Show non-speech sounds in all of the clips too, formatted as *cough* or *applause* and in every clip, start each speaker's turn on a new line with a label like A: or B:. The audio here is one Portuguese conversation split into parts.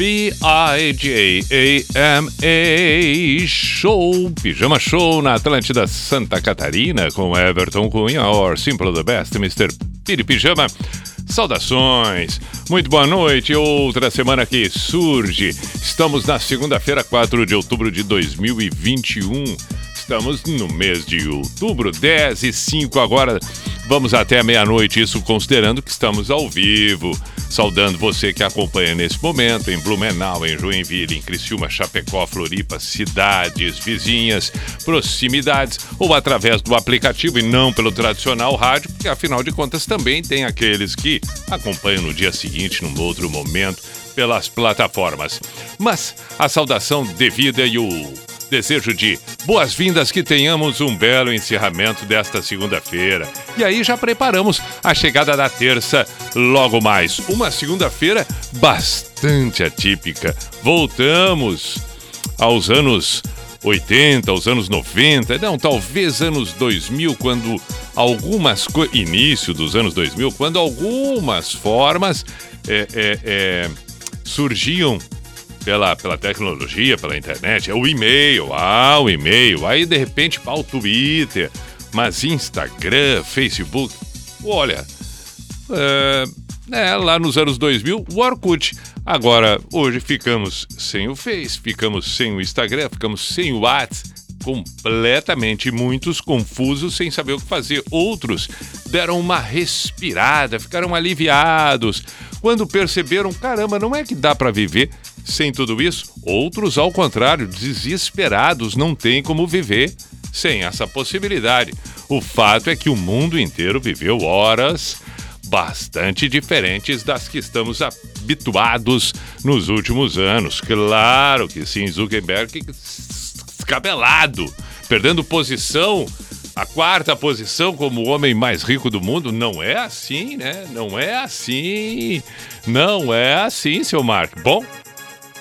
A: B-I-J-A-M-A Show, Pijama Show na Atlântida Santa Catarina com Everton Cunha, or Simple the Best, Mr. Piri Pijama. Saudações, muito boa noite. Outra semana que surge. Estamos na segunda-feira, 4 de outubro de 2021. Estamos no mês de outubro, 10 e 5 agora. Vamos até meia-noite, isso considerando que estamos ao vivo. Saudando você que acompanha nesse momento em Blumenau, em Joinville, em Criciúma, Chapecó, Floripa, cidades vizinhas, proximidades ou através do aplicativo e não pelo tradicional rádio, porque afinal de contas também tem aqueles que acompanham no dia seguinte, num outro momento, pelas plataformas. Mas a saudação devida e o desejo de boas-vindas, que tenhamos um belo encerramento desta segunda-feira. E aí já preparamos a chegada da terça logo mais. Uma segunda-feira bastante atípica. Voltamos aos anos 80, aos anos 90, não, talvez anos 2000, quando algumas início dos anos 2000, quando algumas formas é, é, é, surgiam pela, pela tecnologia, pela internet, é o e-mail, ah, o e-mail, aí de repente para o Twitter, mas Instagram, Facebook, olha, é, é, lá nos anos 2000, o Orkut. Agora, hoje ficamos sem o Face, ficamos sem o Instagram, ficamos sem o WhatsApp, completamente muitos confusos sem saber o que fazer. Outros deram uma respirada, ficaram aliviados quando perceberam, caramba, não é que dá para viver sem tudo isso? Outros, ao contrário, desesperados, não têm como viver sem essa possibilidade. O fato é que o mundo inteiro viveu horas bastante diferentes das que estamos habituados nos últimos anos. Claro que sim, Zuckerberg descabelado, perdendo posição, a quarta posição como o homem mais rico do mundo. Não é assim, né? Não é assim. Não é assim, seu Mark. Bom,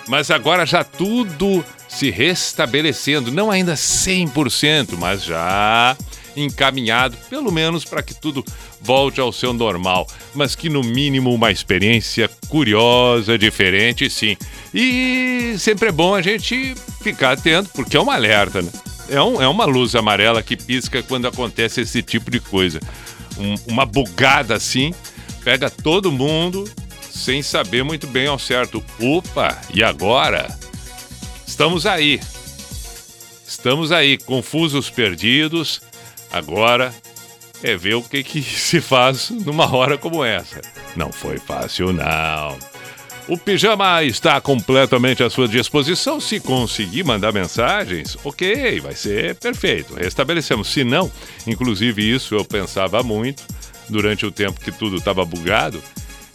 A: mas agora já tudo se restabelecendo, não ainda 100%, mas já encaminhado, pelo menos para que tudo volte ao seu normal, mas que no mínimo uma experiência curiosa, diferente, sim. E sempre é bom a gente ficar atento, porque é um alerta, né? É, um, é uma luz amarela que pisca quando acontece esse tipo de coisa. Um, uma bugada assim, pega todo mundo sem saber muito bem ao certo. Opa, e agora? Estamos aí. Estamos aí, confusos, perdidos. Agora é ver o que, que *laughs* se faz numa hora como essa. Não foi fácil, não. O pijama está completamente à sua disposição. Se conseguir mandar mensagens, ok, vai ser perfeito. Restabelecemos. Se não, inclusive isso eu pensava muito durante o tempo que tudo estava bugado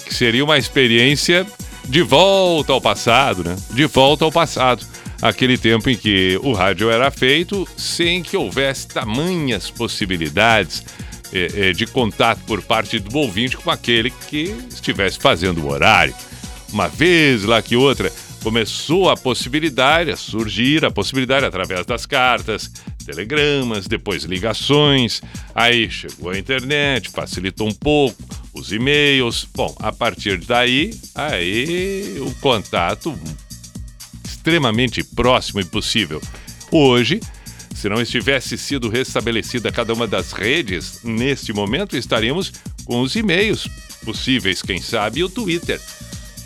A: que seria uma experiência de volta ao passado, né? De volta ao passado. Aquele tempo em que o rádio era feito sem que houvesse tamanhas possibilidades é, é, de contato por parte do ouvinte com aquele que estivesse fazendo o horário. Uma vez lá que outra, começou a possibilidade, a surgir a possibilidade através das cartas, telegramas, depois ligações, aí chegou a internet, facilitou um pouco, os e-mails. Bom, a partir daí, aí o contato extremamente próximo e possível. Hoje, se não estivesse sido restabelecida cada uma das redes, neste momento estaríamos com os e-mails possíveis, quem sabe, e o Twitter.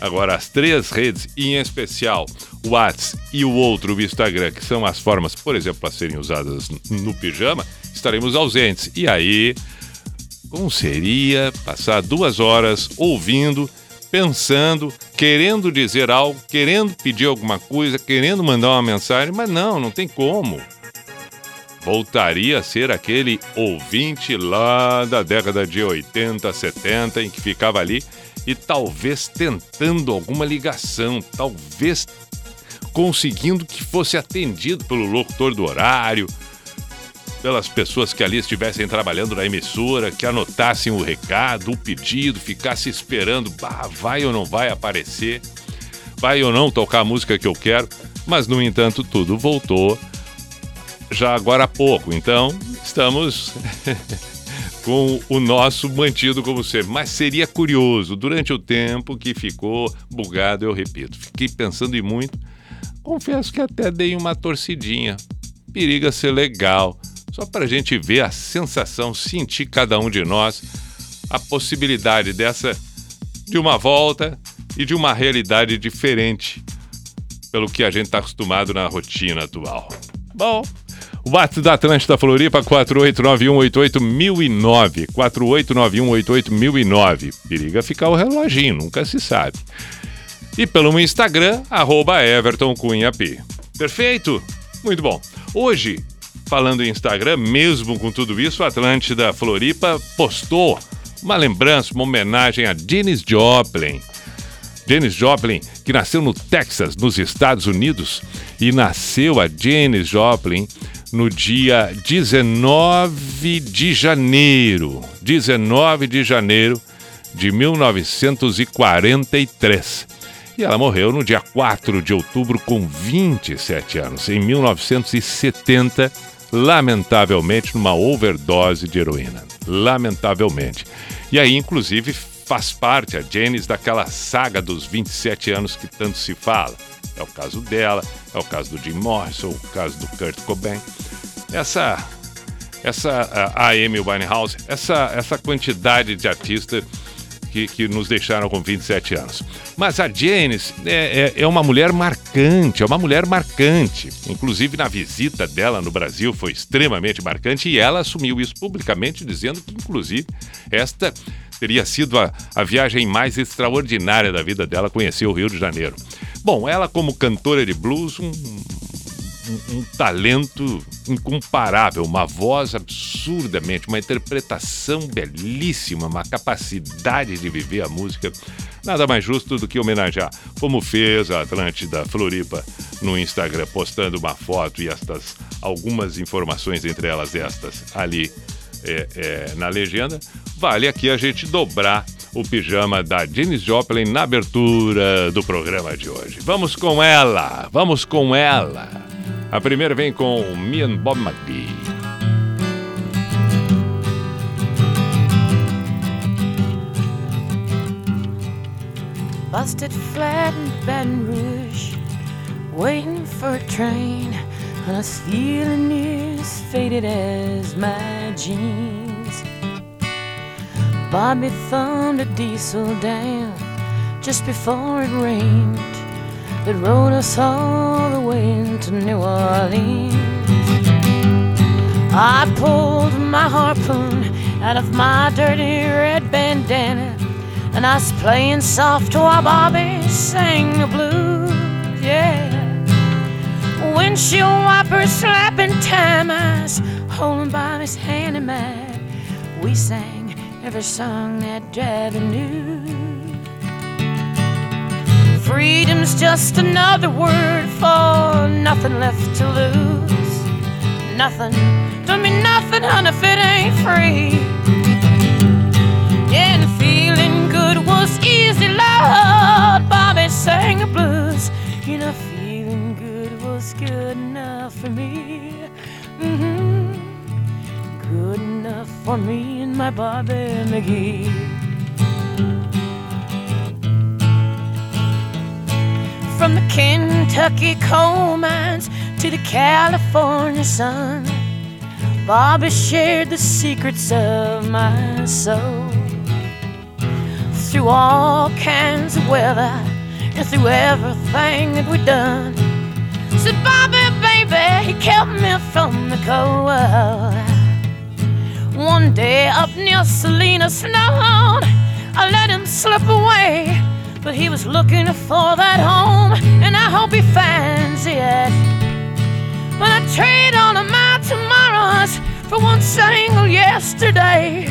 A: Agora, as três redes, em especial o WhatsApp e o outro, o Instagram, que são as formas, por exemplo, para serem usadas no pijama, estaremos ausentes. E aí, como seria passar duas horas ouvindo, pensando, querendo dizer algo, querendo pedir alguma coisa, querendo mandar uma mensagem, mas não, não tem como. Voltaria a ser aquele ouvinte lá da década de 80, 70, em que ficava ali e talvez tentando alguma ligação, talvez conseguindo que fosse atendido pelo locutor do horário, pelas pessoas que ali estivessem trabalhando na emissora, que anotassem o recado, o pedido, ficasse esperando, bah, vai ou não vai aparecer, vai ou não tocar a música que eu quero, mas no entanto tudo voltou já agora há pouco. Então, estamos *laughs* com o nosso mantido como sempre. Mas seria curioso, durante o tempo que ficou bugado, eu repito, fiquei pensando em muito. Confesso que até dei uma torcidinha. Periga ser legal, só para a gente ver a sensação, sentir cada um de nós a possibilidade dessa de uma volta e de uma realidade diferente pelo que a gente está acostumado na rotina atual. Bom, WhatsApp da Atlântida Floripa, 489188009. 489188009. Periga ficar o reloginho, nunca se sabe. E pelo Instagram, arroba. Perfeito? Muito bom. Hoje, falando em Instagram, mesmo com tudo isso, a Atlântida Floripa postou uma lembrança, uma homenagem a Janis Joplin. Janis Joplin, que nasceu no Texas, nos Estados Unidos, e nasceu a Janis Joplin no dia 19 de janeiro, 19 de janeiro de 1943. E ela morreu no dia 4 de outubro com 27 anos, em 1970, lamentavelmente numa overdose de heroína. Lamentavelmente. E aí, inclusive, faz parte a Janis daquela saga dos 27 anos que tanto se fala. É o caso dela, é o caso do Jim Morrison, o caso do Kurt Cobain. Essa, essa a Amy Winehouse, essa, essa quantidade de artistas que, que, nos deixaram com 27 anos. Mas a Janis é, é, é, uma mulher marcante, é uma mulher marcante. Inclusive na visita dela no Brasil foi extremamente marcante e ela assumiu isso publicamente, dizendo que, inclusive, esta teria sido a, a viagem mais extraordinária da vida dela, conhecer o Rio de Janeiro. Bom, ela como cantora de blues, um, um, um, talento incomparável, uma voz absurdamente, uma interpretação belíssima, uma capacidade de viver a música. Nada mais justo do que homenagear, como fez a Atlântida Floripa no Instagram, postando uma foto e estas algumas informações, entre elas estas ali é, é, na legenda, vale aqui a gente dobrar o pijama da Janis Joplin na abertura do programa de hoje. Vamos com ela, vamos com ela. A primeira vem com Me and Bob McGee. Busted flat in Baton Rouge, waiting for a train. And feeling as faded as my jeans. Bobby thumbed a diesel down just before it rained. That rode us all the way into New Orleans. I pulled my harpoon out of my dirty red bandana, and I was playing soft while Bobby sang the blues. Yeah windshield wipers slapping time. Was holding Bobby's hand in mine. We sang every song that Javi knew. Freedom's just another word for nothing left to lose. Nothing, don't mean nothing, honey, if it ain't free. Yeah, and feeling good was easy, Lord. Bobby sang the blues. You know, was good enough for me. Mm-hmm. Good enough for me and my Bobby McGee. From the Kentucky coal mines to the California sun, Bobby shared the secrets of my soul. Through all kinds of weather and through everything that we've done. Said Bobby, baby, he kept me from the cold. One day up near Salina Snow, I let him slip away. But he was looking for that home, and I hope he finds it. But I trade all of my
B: tomorrows for one single yesterday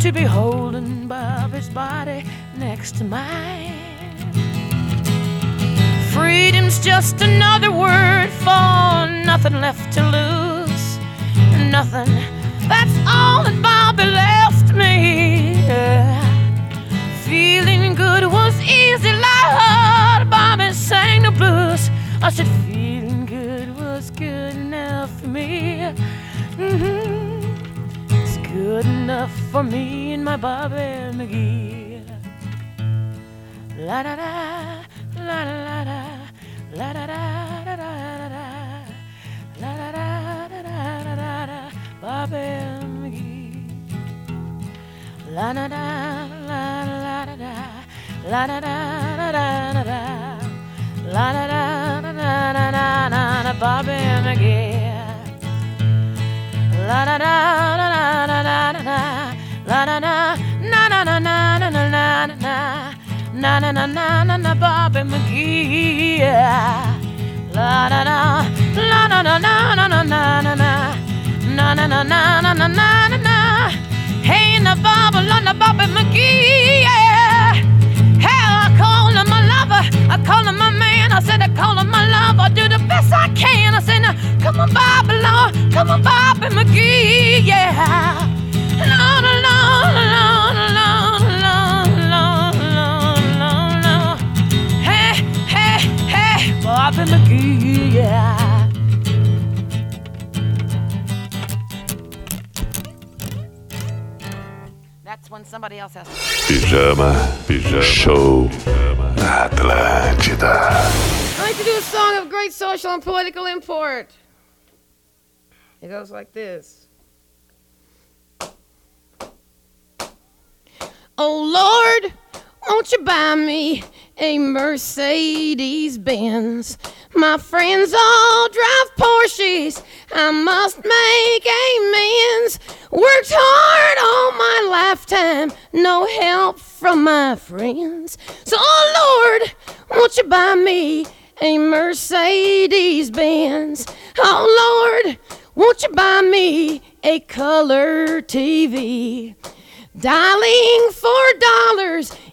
B: to be holding Bobby's body next to mine. Freedom's just another word for nothing left to lose. Nothing. That's all that Bobby left me. Feeling good was easy, Lord. Bobby sang the blues. I said, feeling good was good enough for me. Mm-hmm. It's good enough for me and my Bobby McGee. La da da, la da la da, la da da da da da, la da da da da da da, Bobby McGee. La da da la la da da, la da da da da da, la da da da da da da da, Bobby McGee. La da da da da da da da, la da da na na na na na na na na. Na na na na na na Bobby McGee. Yeah. La da da la na na na na na na na na na na na na na na na na na. Hey, na Bobby, na Bobby McGee. Yeah. Hell, I call him my lover. I call him my man. I said I call him my lover. I do the best I can. I said now, come on, Bobby, Lord, come on, Bobby McGee. Yeah. Lord, Lord, Lord, Lord, Lord, Bobby McGee. Yeah. That's when somebody else has to.
A: Pijama, pijama show na Atlântida.
C: I'd like to do a song of great social and political import. It goes like this. Oh Lord, won't you buy me a Mercedes Benz? My friends all drive Porsches. I must make amends. Worked hard all my lifetime, no help from my friends. So, oh Lord, won't you buy me a Mercedes Benz? Oh Lord, won't you buy me a color TV? Dialing for dollars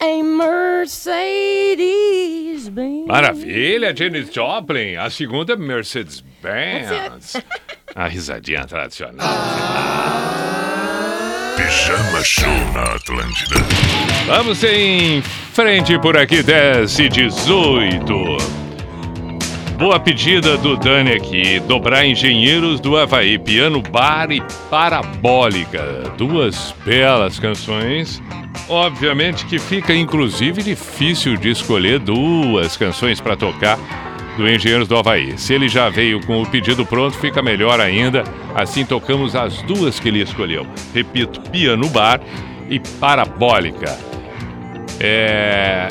C: a Mercedes Benz?
A: Maravilha, Janis Joplin. A segunda é Mercedes-Benz. A risadinha tradicional.
D: Pijama Show na Atlântida.
A: Vamos em frente por aqui, 10 e 18. Boa pedida do Dani aqui. Dobrar Engenheiros do Havaí, Piano Bar e Parabólica. Duas belas canções. Obviamente que fica inclusive difícil de escolher duas canções para tocar do Engenheiros do Havaí. Se ele já veio com o pedido pronto, fica melhor ainda. Assim tocamos as duas que ele escolheu. Repito, Piano Bar e Parabólica. É...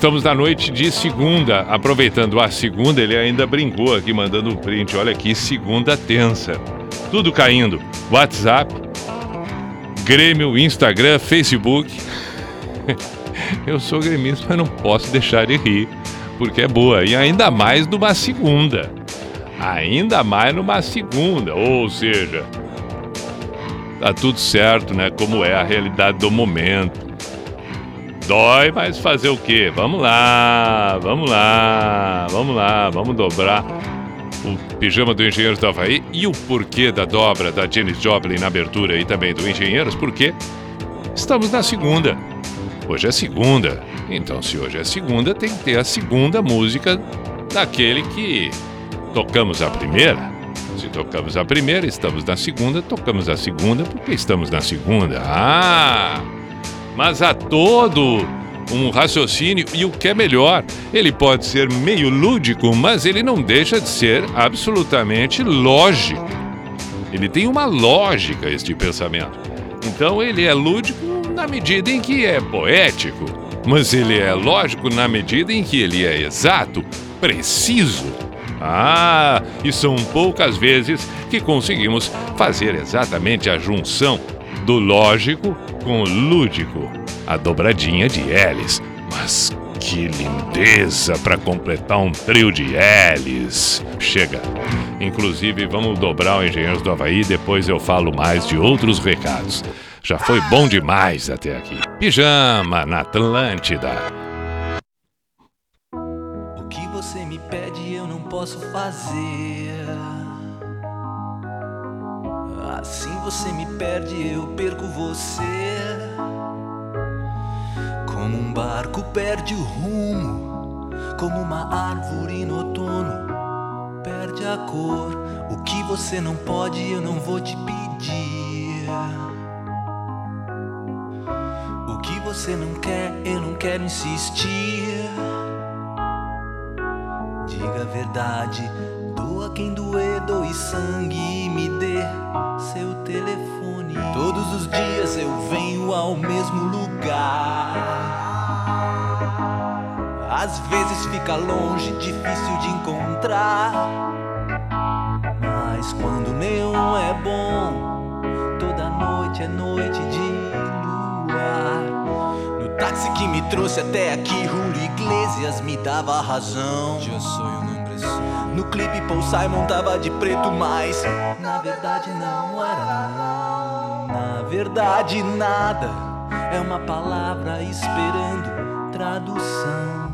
A: Estamos na noite de segunda, aproveitando a segunda, ele ainda brincou aqui, mandando um print. Olha aqui, segunda tensa. Tudo caindo. WhatsApp, Grêmio, Instagram, Facebook. *laughs* Eu sou gremista, mas não posso deixar de rir, porque é boa. E ainda mais numa segunda. Ainda mais numa segunda. Ou seja, tá tudo certo, né? Como é a realidade do momento. Dói, mas fazer o quê? Vamos lá, vamos lá, vamos lá, vamos dobrar o pijama do Engenheiros do Havaí e o porquê da dobra da Janis Joplin na abertura e também do Engenheiros, porque estamos na segunda. Hoje é segunda. Então, se hoje é segunda, tem que ter a segunda música daquele que tocamos a primeira. Se tocamos a primeira, estamos na segunda, tocamos a segunda porque estamos na segunda. Ah! Mas há todo um raciocínio e o que é melhor, ele pode ser meio lúdico, mas ele não deixa de ser absolutamente lógico. Ele tem uma lógica este pensamento. Então ele é lúdico na medida em que é poético, mas ele é lógico na medida em que ele é exato, preciso. Ah, e são poucas vezes que conseguimos fazer exatamente a junção do lógico com o lúdico, a dobradinha de L's. Mas que lindeza para completar um trio de L's. Chega. Inclusive, vamos dobrar o Engenheiros do Havaí, depois eu falo mais de outros recados. Já foi bom demais até aqui. Pijama na Atlântida.
E: O que você me pede eu não posso fazer. Assim você me perde, eu perco você. Como um barco perde o rumo, como uma árvore no outono perde a cor. O que você não pode, eu não vou te pedir. O que você não quer, eu não quero insistir. Diga a verdade, doa quem doer, doe sangue e me dê seu telefone. Todos os dias eu venho ao mesmo lugar. Às vezes fica longe, difícil de encontrar. Mas quando o neon é bom, toda noite é noite de luar. No táxi que me trouxe até aqui, Julio Iglesias me dava razão. Eu sou homem No clipe Paul Simon tava de preto, mas na verdade não era. Na verdade nada é uma palavra esperando tradução.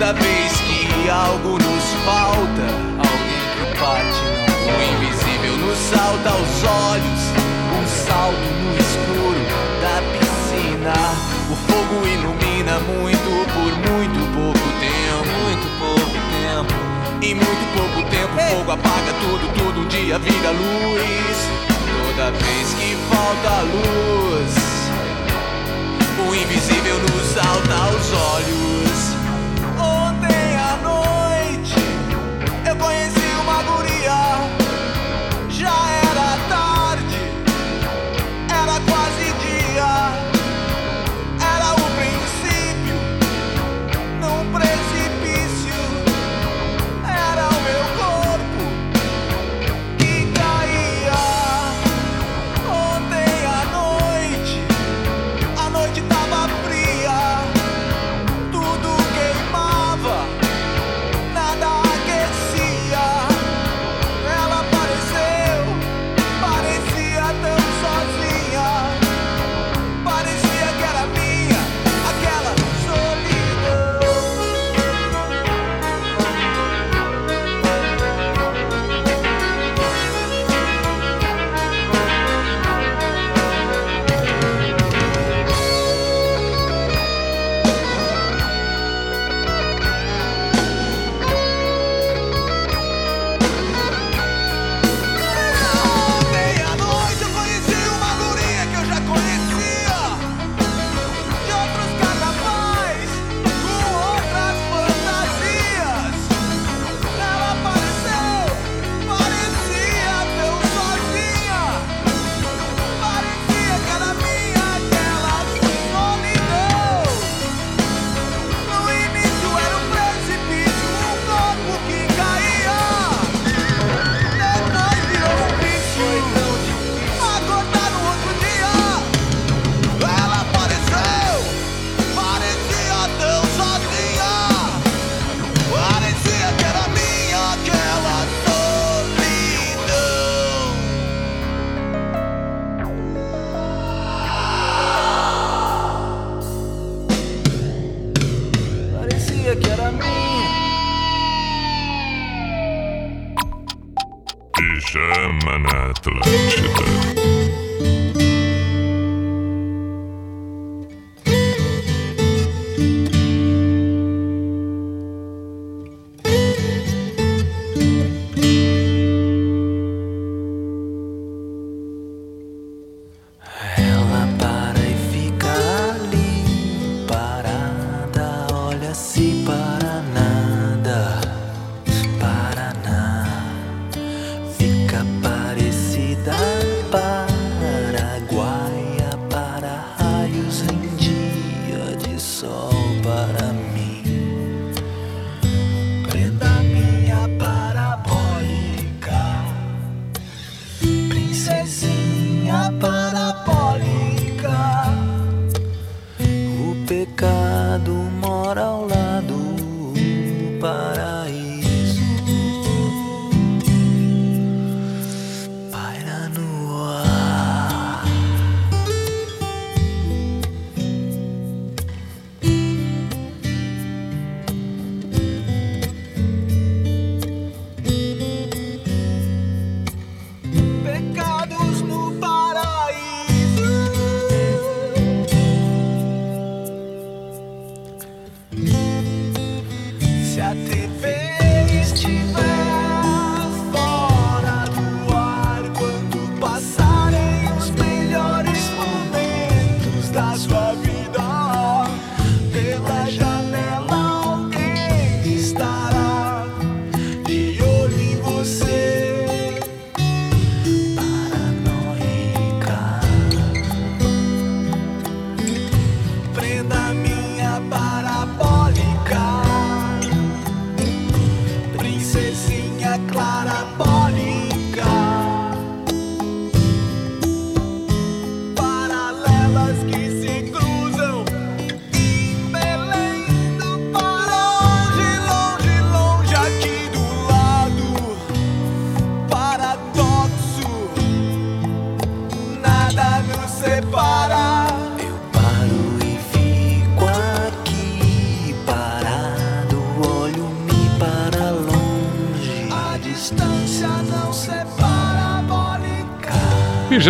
E: Toda vez que algo nos falta, alguém que não o invisível nos salta aos olhos, um salto no escuro da piscina. O fogo ilumina muito por muito pouco tempo, muito pouco tempo. Em muito pouco tempo, o fogo apaga tudo, tudo um dia vira luz. Toda vez que falta luz, o invisível nos salta aos olhos.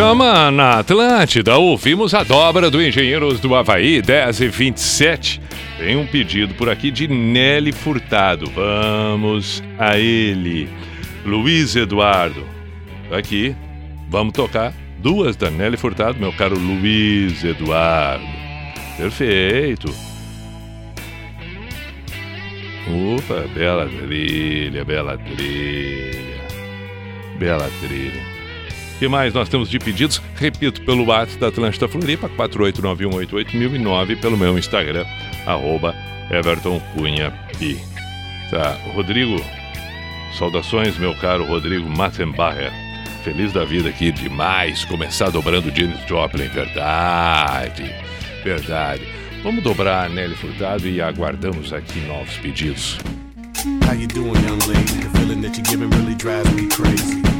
D: Pijama na Atlântida.
A: Ouvimos a dobra do Engenheiros do Havaí, 10 e 27. Tem um pedido por aqui de Nelly Furtado. Vamos a ele. Luiz Eduardo. Aqui, vamos tocar duas da Nelly Furtado, meu caro Luiz Eduardo. Perfeito. Opa, bela trilha, bela trilha. Bela trilha. Que mais nós temos de pedidos? Repito, pelo WhatsApp da Atlântida Floripa, 489188009, pelo meu Instagram, arroba Everton Cunha. Tá, Rodrigo, saudações, meu caro Rodrigo Mattenbacher. Feliz da vida aqui, demais, começar dobrando Janis Joplin, verdade, verdade. Vamos dobrar Nelly Furtado e aguardamos aqui novos pedidos.
F: How you doing, young lady? The feeling that you're giving really drives me crazy.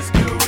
G: is new.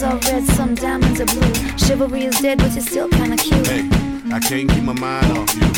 G: Roses are red, some diamonds are blue. Chivalry is dead, but you're still kinda cute.
F: Hey, I can't keep my mind off you.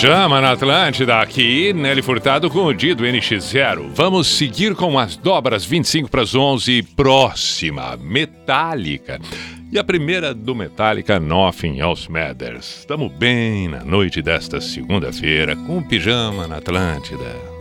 A: Pijama
H: na Atlântida, aqui Nelly Furtado com o Dido NX0. Vamos seguir com as dobras 25 para as 11, próxima, Metallica. E a primeira do Metallica, Nothing Else Matters. Estamos bem na noite desta segunda-feira com o Pijama na Atlântida.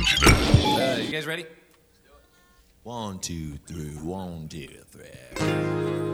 E: Uh, you guys ready? One, two, three. One, two, three.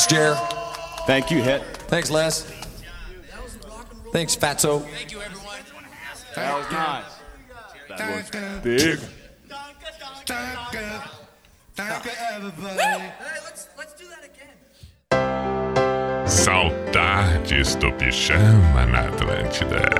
I: Thanks, Jer.
J: Thank you, Hit.
I: Thanks, Les. Thanks, Fatso. Thank you, everyone.
J: That was nice. That was big.
K: Thank you, thank you everybody. Saudades do Pijama na Atlântida.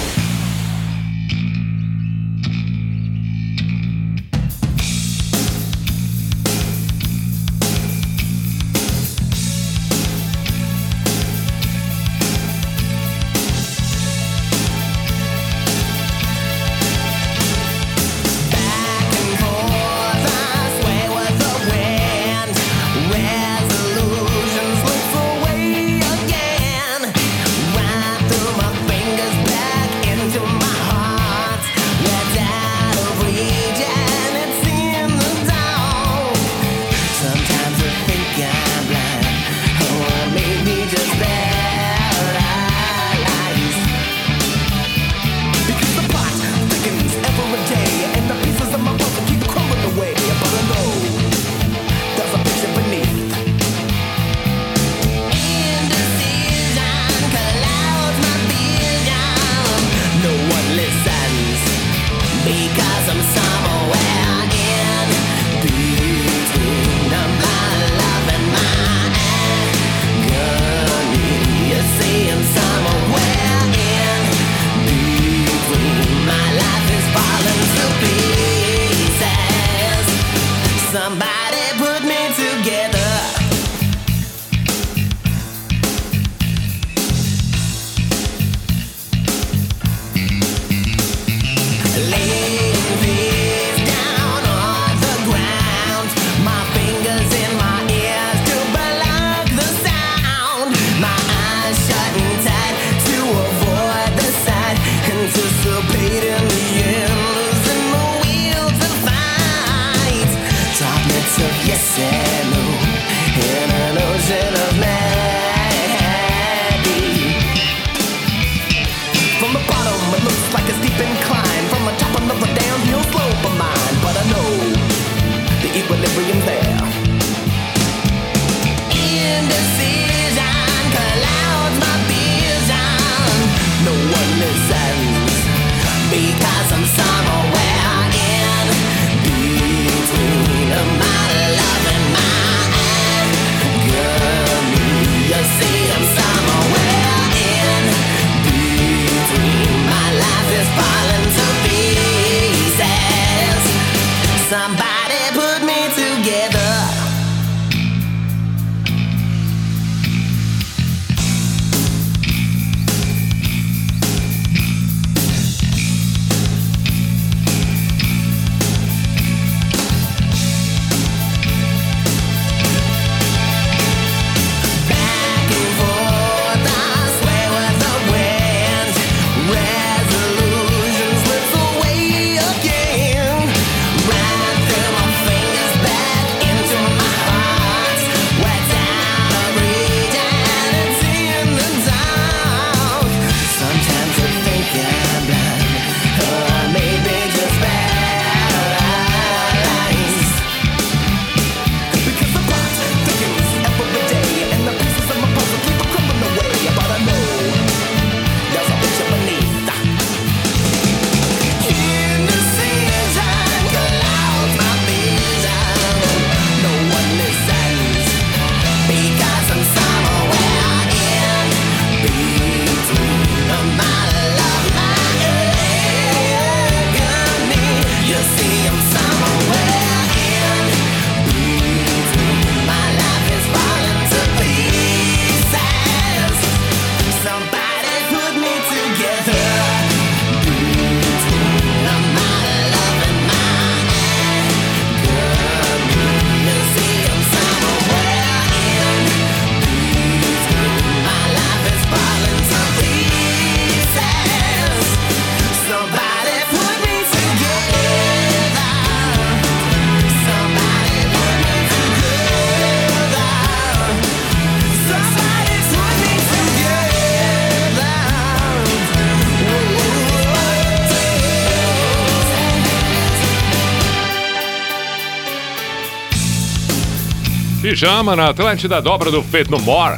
L: Pijama na Atlântida, dobra do Feito No More.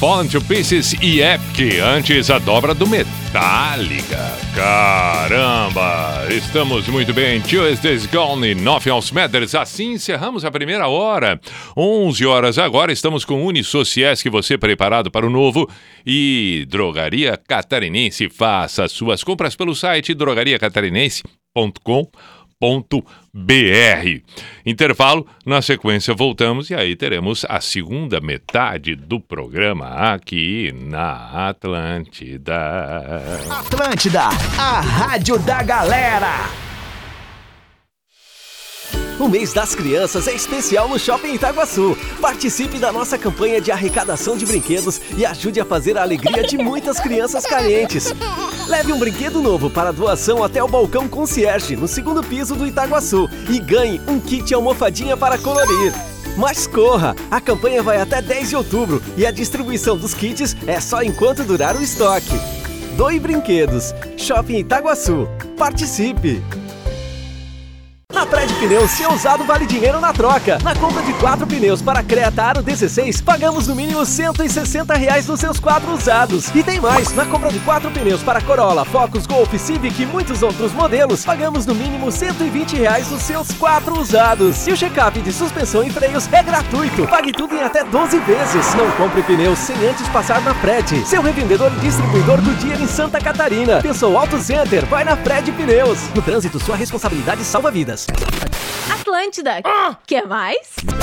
L: Fallen to Pieces e Epic, antes a dobra do Metallica.
A: Caramba! Estamos muito bem. Tuesdays Gone, Nothing Else Matters. Assim encerramos a primeira hora. 11 horas agora. Estamos com Unisociesc, você preparado para o novo. E Drogaria Catarinense. Faça suas compras pelo site drogariacatarinense.com br. Intervalo, na sequência voltamos e aí teremos a segunda metade do programa aqui na Atlântida.
M: Atlântida, a rádio da galera. O mês das crianças é especial no Shopping Itaguaçu. Participe da nossa campanha de arrecadação de brinquedos e ajude a fazer a alegria de muitas crianças carentes. Leve um brinquedo novo para doação até o balcão concierge no segundo piso do Itaguaçu e ganhe um kit almofadinha para colorir. Mas corra! A campanha vai até 10 de outubro e a distribuição dos kits é só enquanto durar o estoque. Doe brinquedos. Shopping Itaguaçu. Participe! Na Fred Pneus, seu usado vale dinheiro na troca. Na compra de quatro pneus para Creta Aro 16, pagamos no mínimo 160 reais nos seus quatro usados. E tem mais, na compra de quatro pneus para Corolla, Focus, Golf, Civic e muitos outros modelos, pagamos no mínimo 120 reais nos seus quatro usados. E o check-up de suspensão e freios é gratuito. Pague tudo em até 12 vezes. Não compre pneus sem antes passar na Fred. Seu revendedor e distribuidor do dia em Santa Catarina. Pensou Auto Center? Vai na Fred Pneus. No trânsito, sua responsabilidade salva vidas.
N: Atlântida. Quer mais?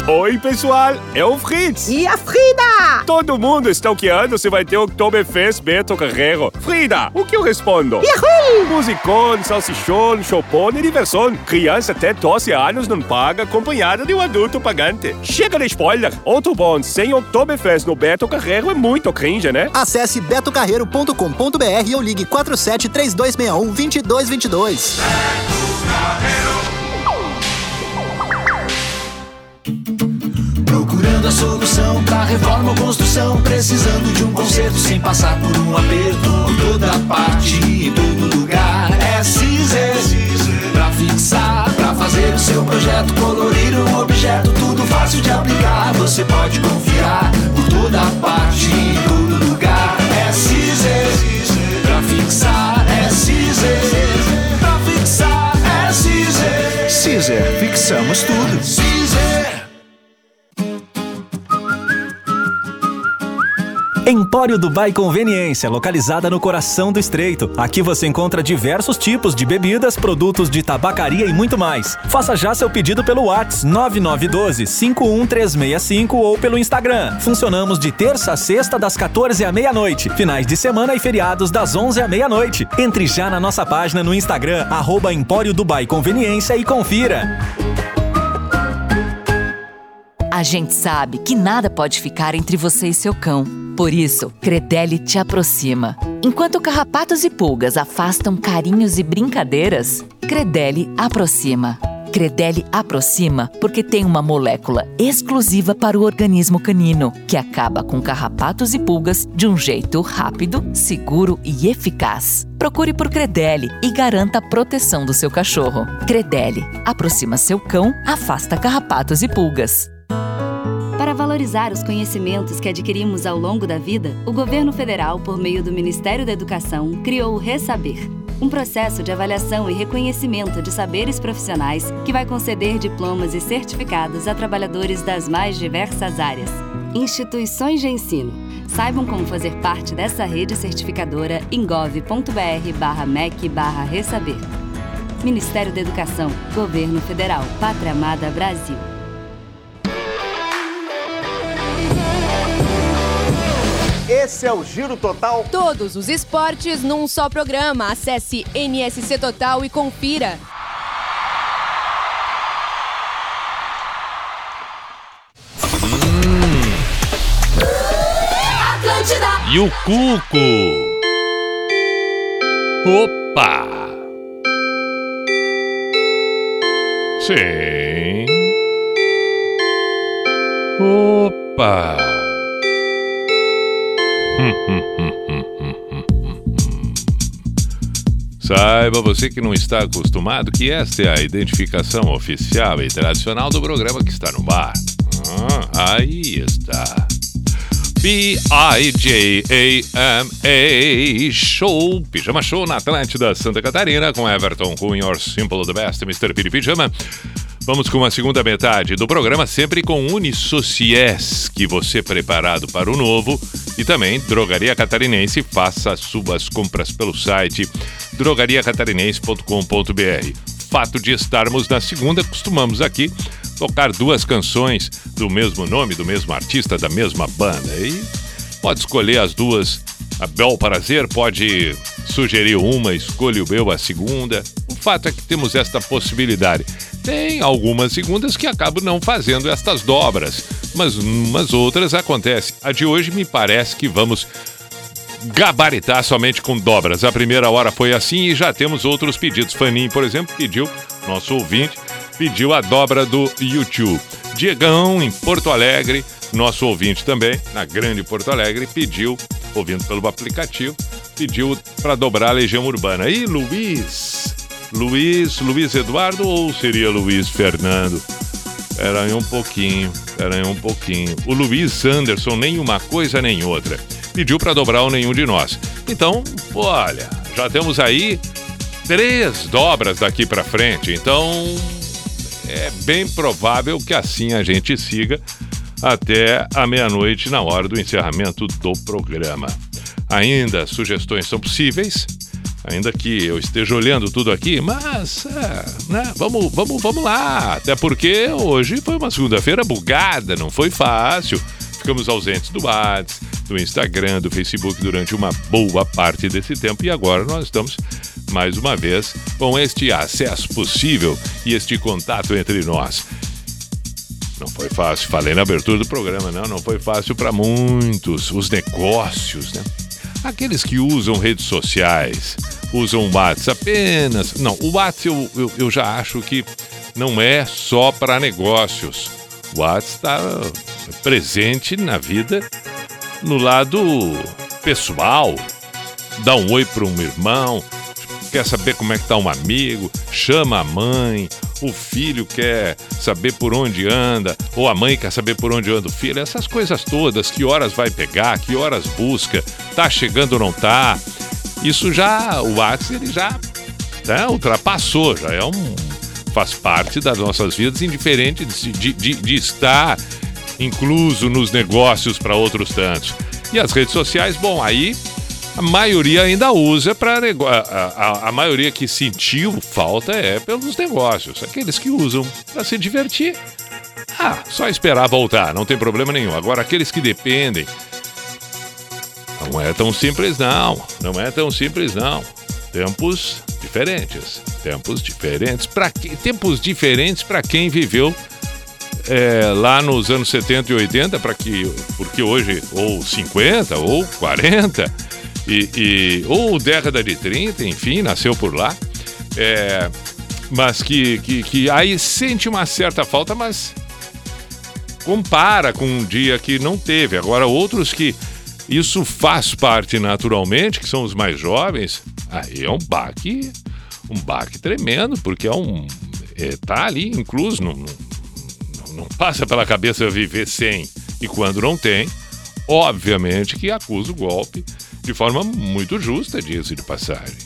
O: Oi, pessoal, é o Fritz.
N: E a Frida?
O: Todo mundo stalkeando se vai ter Oktoberfest Beto Carreiro. Frida, o que eu respondo?
N: Yahoo!
O: Musicão, salsichão, chopone e diversão. Criança até 12 anos não paga acompanhada de um adulto pagante. Chega de spoiler. Outro bom, sem Oktoberfest no Beto Carreiro é muito cringe, né?
P: Acesse betocarreiro.com.br ou ligue 47 3261 2222.
E: Procurando a solução pra reforma ou construção Precisando de um conserto sem passar por um aperto Por toda parte e todo lugar. É Cizer Pra fixar, pra fazer o seu projeto Colorir um objeto, tudo fácil de aplicar. Você pode confiar Por toda parte e todo lugar. É Cizer Pra fixar, é Cizer Pra fixar, é Cizer
Q: Caesar, fixamos tudo.
R: Empório Dubai Conveniência, localizada no coração do Estreito. Aqui você encontra diversos tipos de bebidas, produtos de tabacaria e muito mais. Faça já seu pedido pelo WhatsApp 992-51365 ou pelo Instagram. Funcionamos de terça a sexta das 14 à meia-noite, finais de semana e feriados das 11 à meia-noite. Entre já na nossa página no Instagram, Empório Dubai Conveniência e confira.
S: A gente sabe que nada pode ficar entre você e seu cão. Por isso, Credelli te aproxima. Enquanto carrapatos e pulgas afastam carinhos e brincadeiras, Credelli aproxima. Credelli aproxima porque tem uma molécula exclusiva para o organismo canino, que acaba com carrapatos e pulgas de um jeito rápido, seguro e eficaz. Procure por Credelli e garanta a proteção do seu cachorro. Credelli aproxima seu cão, afasta carrapatos e pulgas.
T: Para valorizar os conhecimentos que adquirimos ao longo da vida, o governo federal, por meio do Ministério da Educação, criou o Resaber, um processo de avaliação e reconhecimento de saberes profissionais que vai conceder diplomas e certificados a trabalhadores das mais diversas áreas. Instituições de ensino. Saibam como fazer parte dessa rede certificadora em gov.br/mec/resaber. Ministério da Educação, Governo Federal, Pátria Amada Brasil.
U: Esse é o Giro Total.
V: Todos os esportes num só programa. Acesse NSC Total e confira.
A: E o Cuco? Opa! Sim. Opa! *laughs* Saiba você que não está acostumado que esta é a identificação oficial e tradicional do programa que está no bar. Ah, aí está. B-I-J-A-M-A Show, Pijama Show na Atlântida, Santa Catarina, com Everton Cunha, Simple the Best, Mr. Piri Pijama. Vamos com a segunda metade do programa, sempre com Unisociés, que você preparado para o novo. E também Drogaria Catarinense, faça suas compras pelo site drogariacatarinense.com.br. Fato de estarmos na segunda, costumamos aqui tocar duas canções do mesmo nome, do mesmo artista, da mesma banda. E pode escolher as duas a bel prazer, pode sugerir uma, escolha o meu a segunda. O fato é que temos esta possibilidade. Tem algumas segundas que acabam não fazendo estas dobras, mas umas outras acontecem. A de hoje me parece que vamos gabaritar somente com dobras. A primeira hora foi assim e já temos outros pedidos. Faninho, por exemplo, pediu, nosso ouvinte, pediu a dobra do YouTube. Diegão, em Porto Alegre, nosso ouvinte também, na grande Porto Alegre, pediu, ouvindo pelo aplicativo, pediu para dobrar a Legião Urbana. E Luiz, Luiz, Luiz Eduardo ou seria Luiz Fernando? Era aí um pouquinho, era aí um pouquinho. O Luiz Anderson, nem uma coisa nem outra. Pediu para dobrar o nenhum de nós. Então, olha, já temos aí três dobras daqui para frente. Então, é bem provável que assim a gente siga até a meia-noite na hora do encerramento do programa. Ainda sugestões são possíveis, ainda que eu esteja olhando tudo aqui, mas é, né, vamos, vamos, vamos lá. Até porque hoje foi uma segunda-feira bugada, não foi fácil. Ficamos ausentes do WhatsApp, do Instagram, do Facebook durante uma boa parte desse tempo e agora nós estamos mais uma vez com este acesso possível e este contato entre nós. Não foi fácil, falei na abertura do programa, não, não foi fácil para muitos, os negócios, né? Aqueles que usam redes sociais, usam o WhatsApp apenas. Não, o WhatsApp eu, eu, eu já acho que não é só para negócios. O WhatsApp está presente na vida no lado pessoal. Dá um oi para um irmão, quer saber como é que tá um amigo, chama a mãe, o filho quer saber por onde anda, ou a mãe quer saber por onde anda o filho, essas coisas todas, que horas vai pegar, que horas busca, tá chegando ou não tá. Isso já, o WhatsApp ele já né, ultrapassou, já é um. faz parte das nossas vidas, indiferente de, de, de, de estar incluso nos negócios para outros tantos. E as redes sociais, bom, aí a maioria ainda usa para. A, a, a, maioria que sentiu falta é pelos negócios. Aqueles que usam para se divertir. Ah, só esperar voltar, não tem problema nenhum. Agora, aqueles que dependem. Não é tão simples, não. Não é tão simples, não. Tempos diferentes. Tempos diferentes. Para Tempos diferentes para quem viveu é, lá nos anos 70 e 80, para que. Porque hoje, ou 50, ou 40 e, e, ou década de 30, enfim, nasceu por lá. É, mas que, que, que aí sente uma certa falta, mas compara com um dia que não teve. Agora, outros que isso faz parte naturalmente, que são os mais jovens, aí é um baque, um baque tremendo, porque é um. É, tá ali incluso, não, não, não passa pela cabeça viver sem. E quando não tem, obviamente que acusa o golpe de forma muito justa, diz de passagem.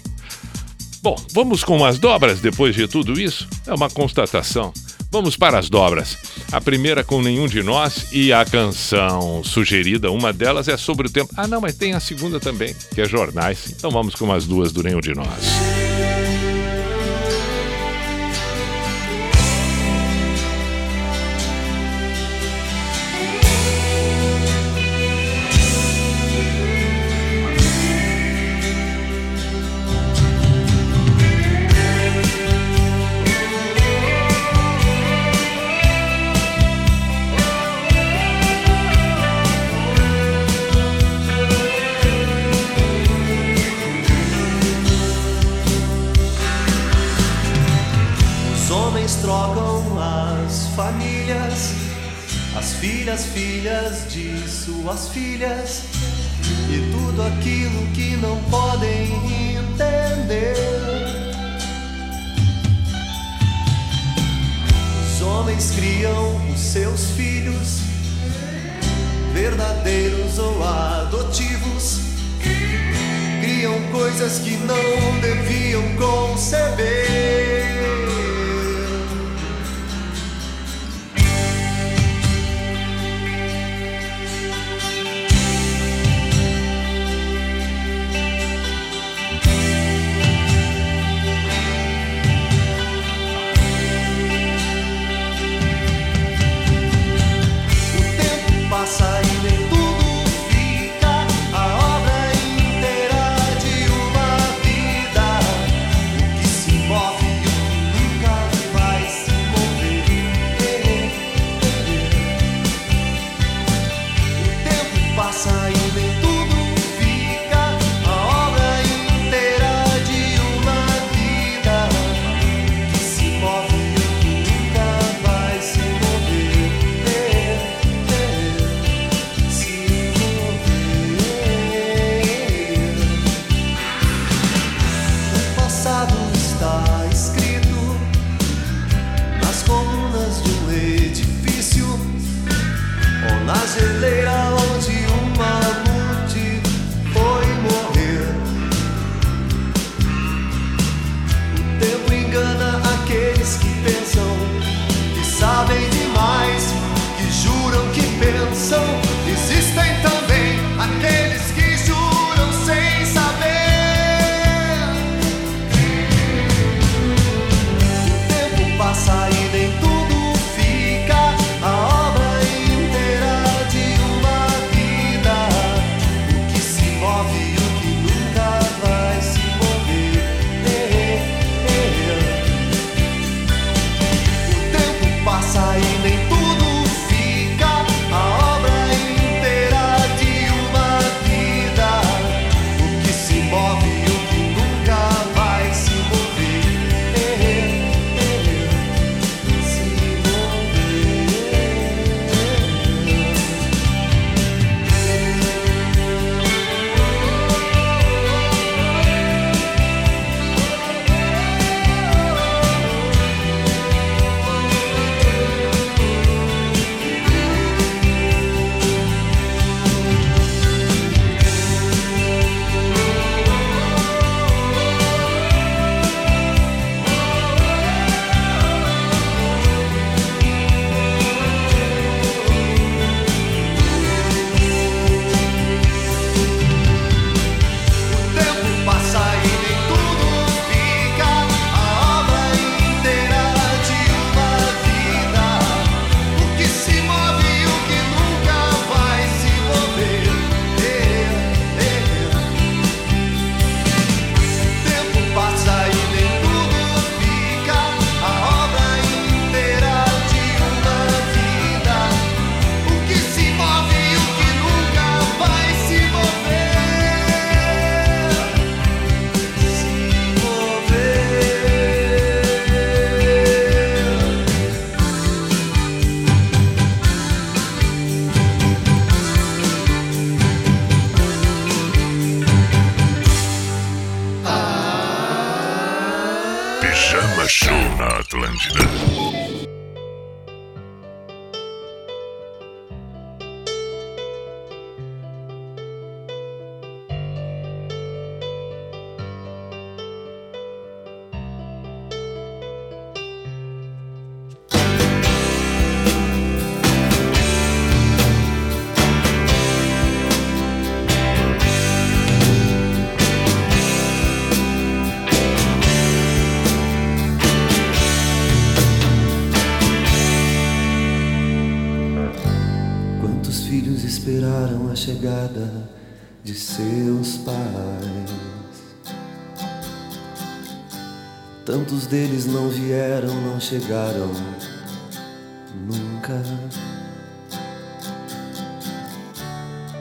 A: Bom, vamos com as dobras depois de tudo isso? É uma constatação. Vamos para as dobras. A primeira com nenhum de nós e a canção sugerida, uma delas é sobre o tempo. Ah, não, mas tem a segunda também, que é jornais. Então vamos com as duas do nenhum de nós.
E: homens criam os seus filhos,
W: verdadeiros ou adotivos, criam coisas que não deviam conceber. na
X: Atlântida.
W: Deles não vieram, não chegaram nunca.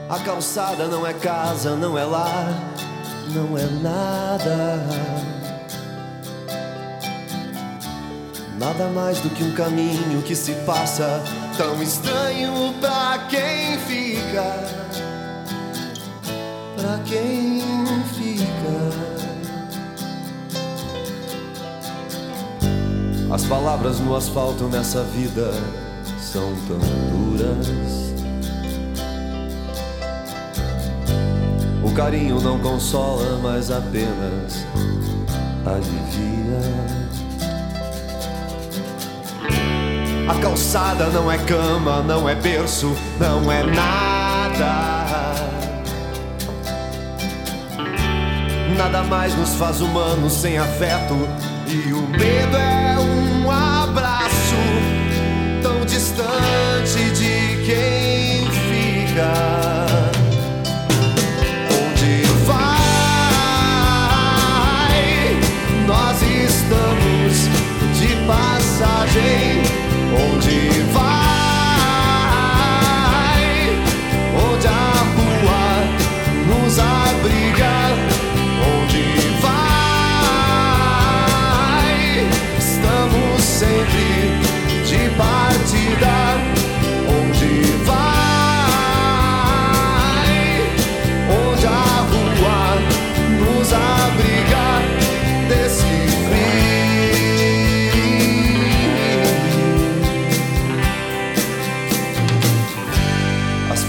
W: A calçada não é casa, não é lar, não é nada. Nada mais do que um caminho que se passa, tão estranho pra quem fica. Pra quem As palavras no asfalto nessa vida são tão duras. O carinho não consola, mas apenas alivia. A calçada não é cama, não é berço, não é nada. Nada mais nos faz humanos sem afeto, e o medo é fica.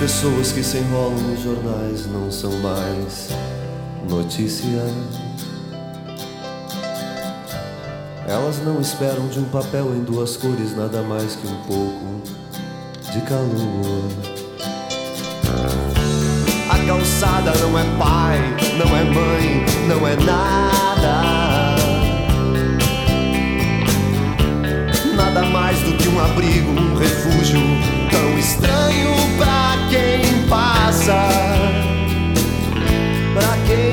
W: Pessoas que se enrolam nos jornais não são mais notícia. Elas não esperam de um papel em duas cores nada mais que um pouco de calor. A calçada não é pai, não é mãe, não é nada. Nada mais do que um abrigo, um refúgio tão estranho pra quem passa. Pra quem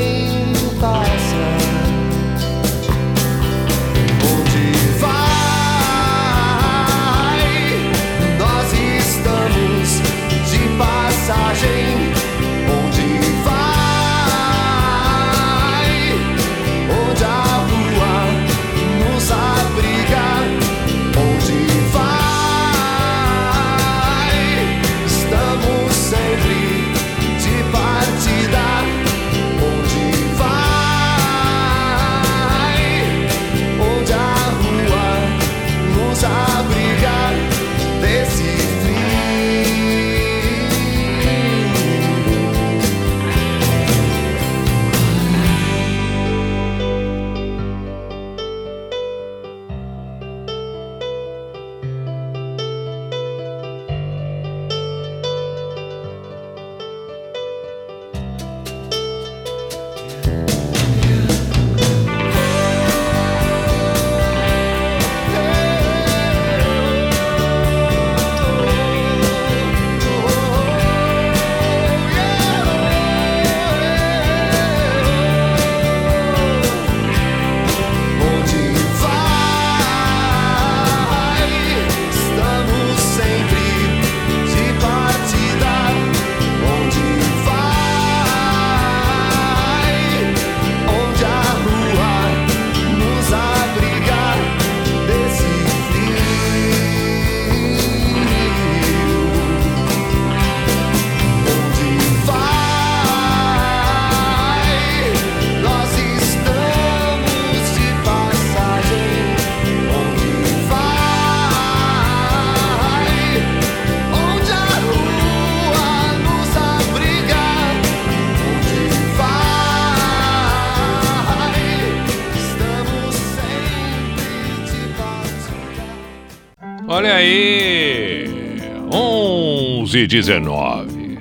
A: 19.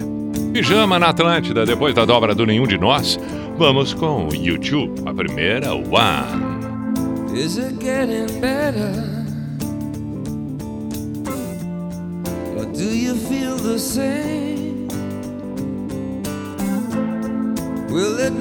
A: Pijama na Atlântida, depois da dobra do Nenhum de Nós. Vamos com o YouTube, a primeira, One.
Y: Is it getting better? Or do you feel the same? Will it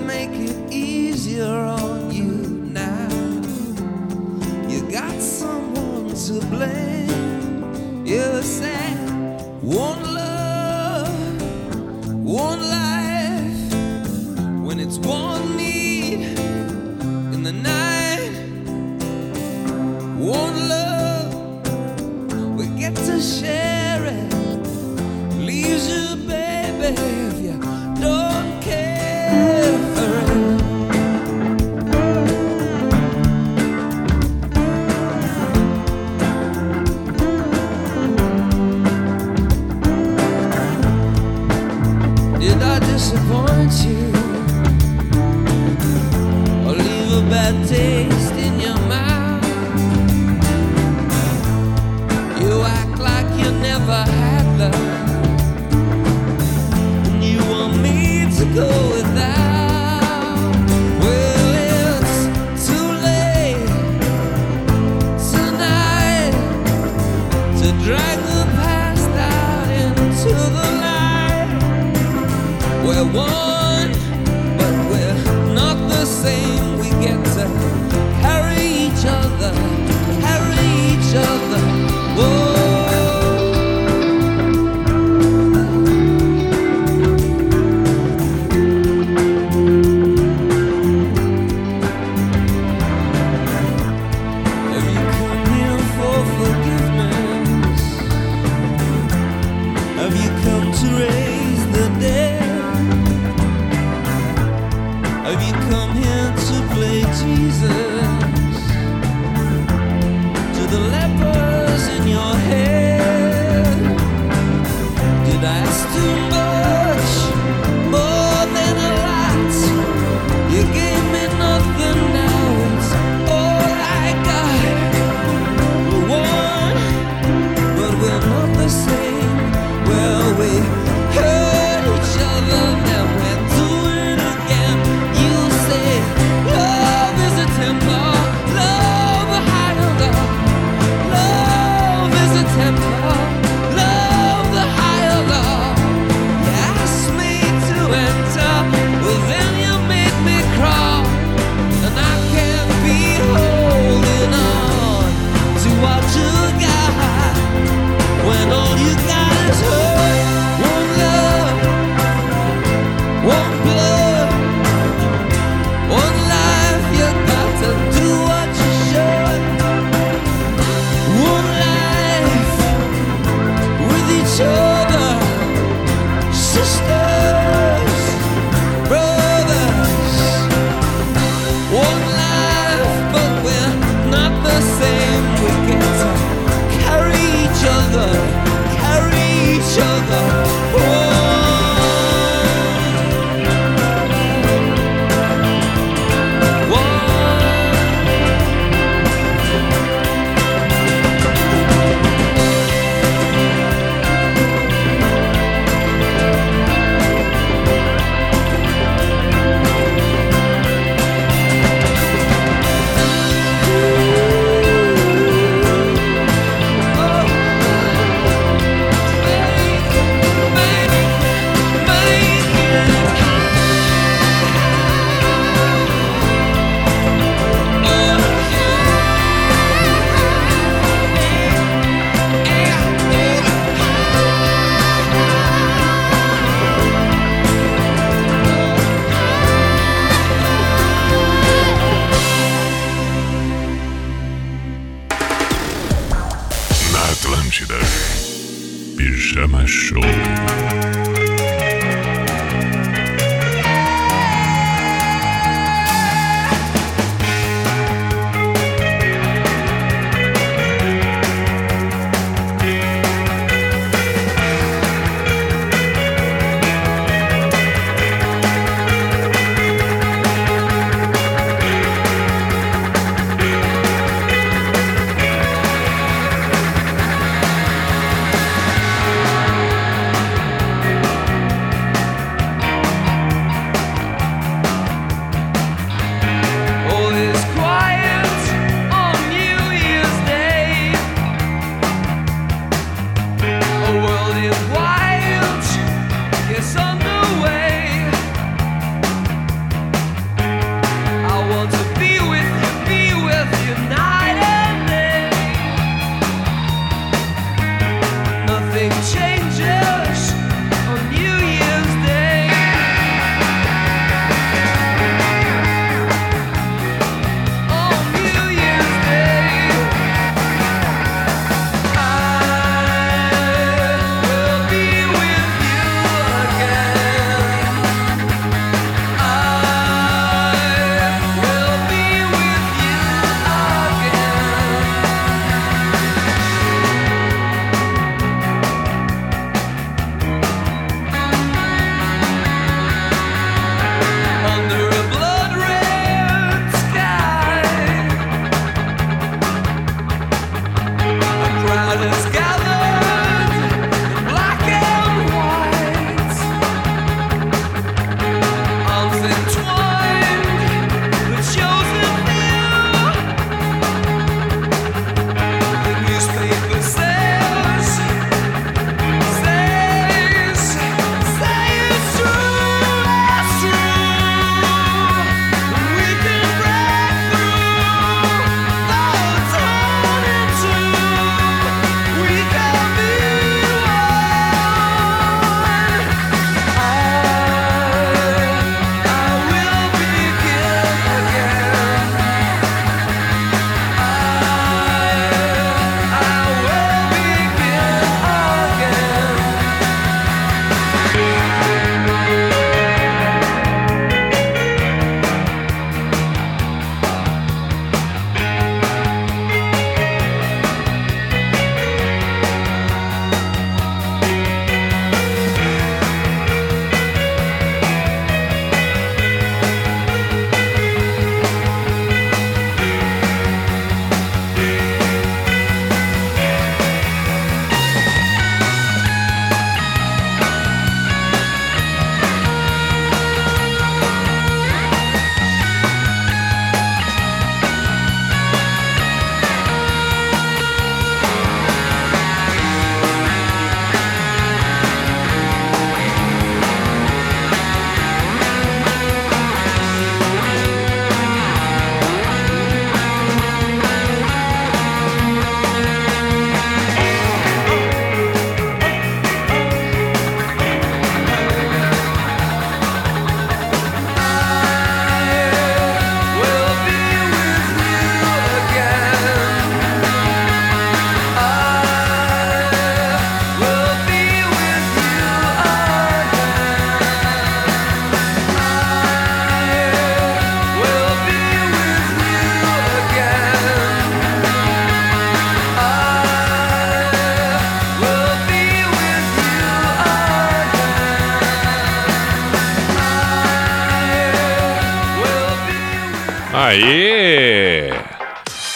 A: Aí!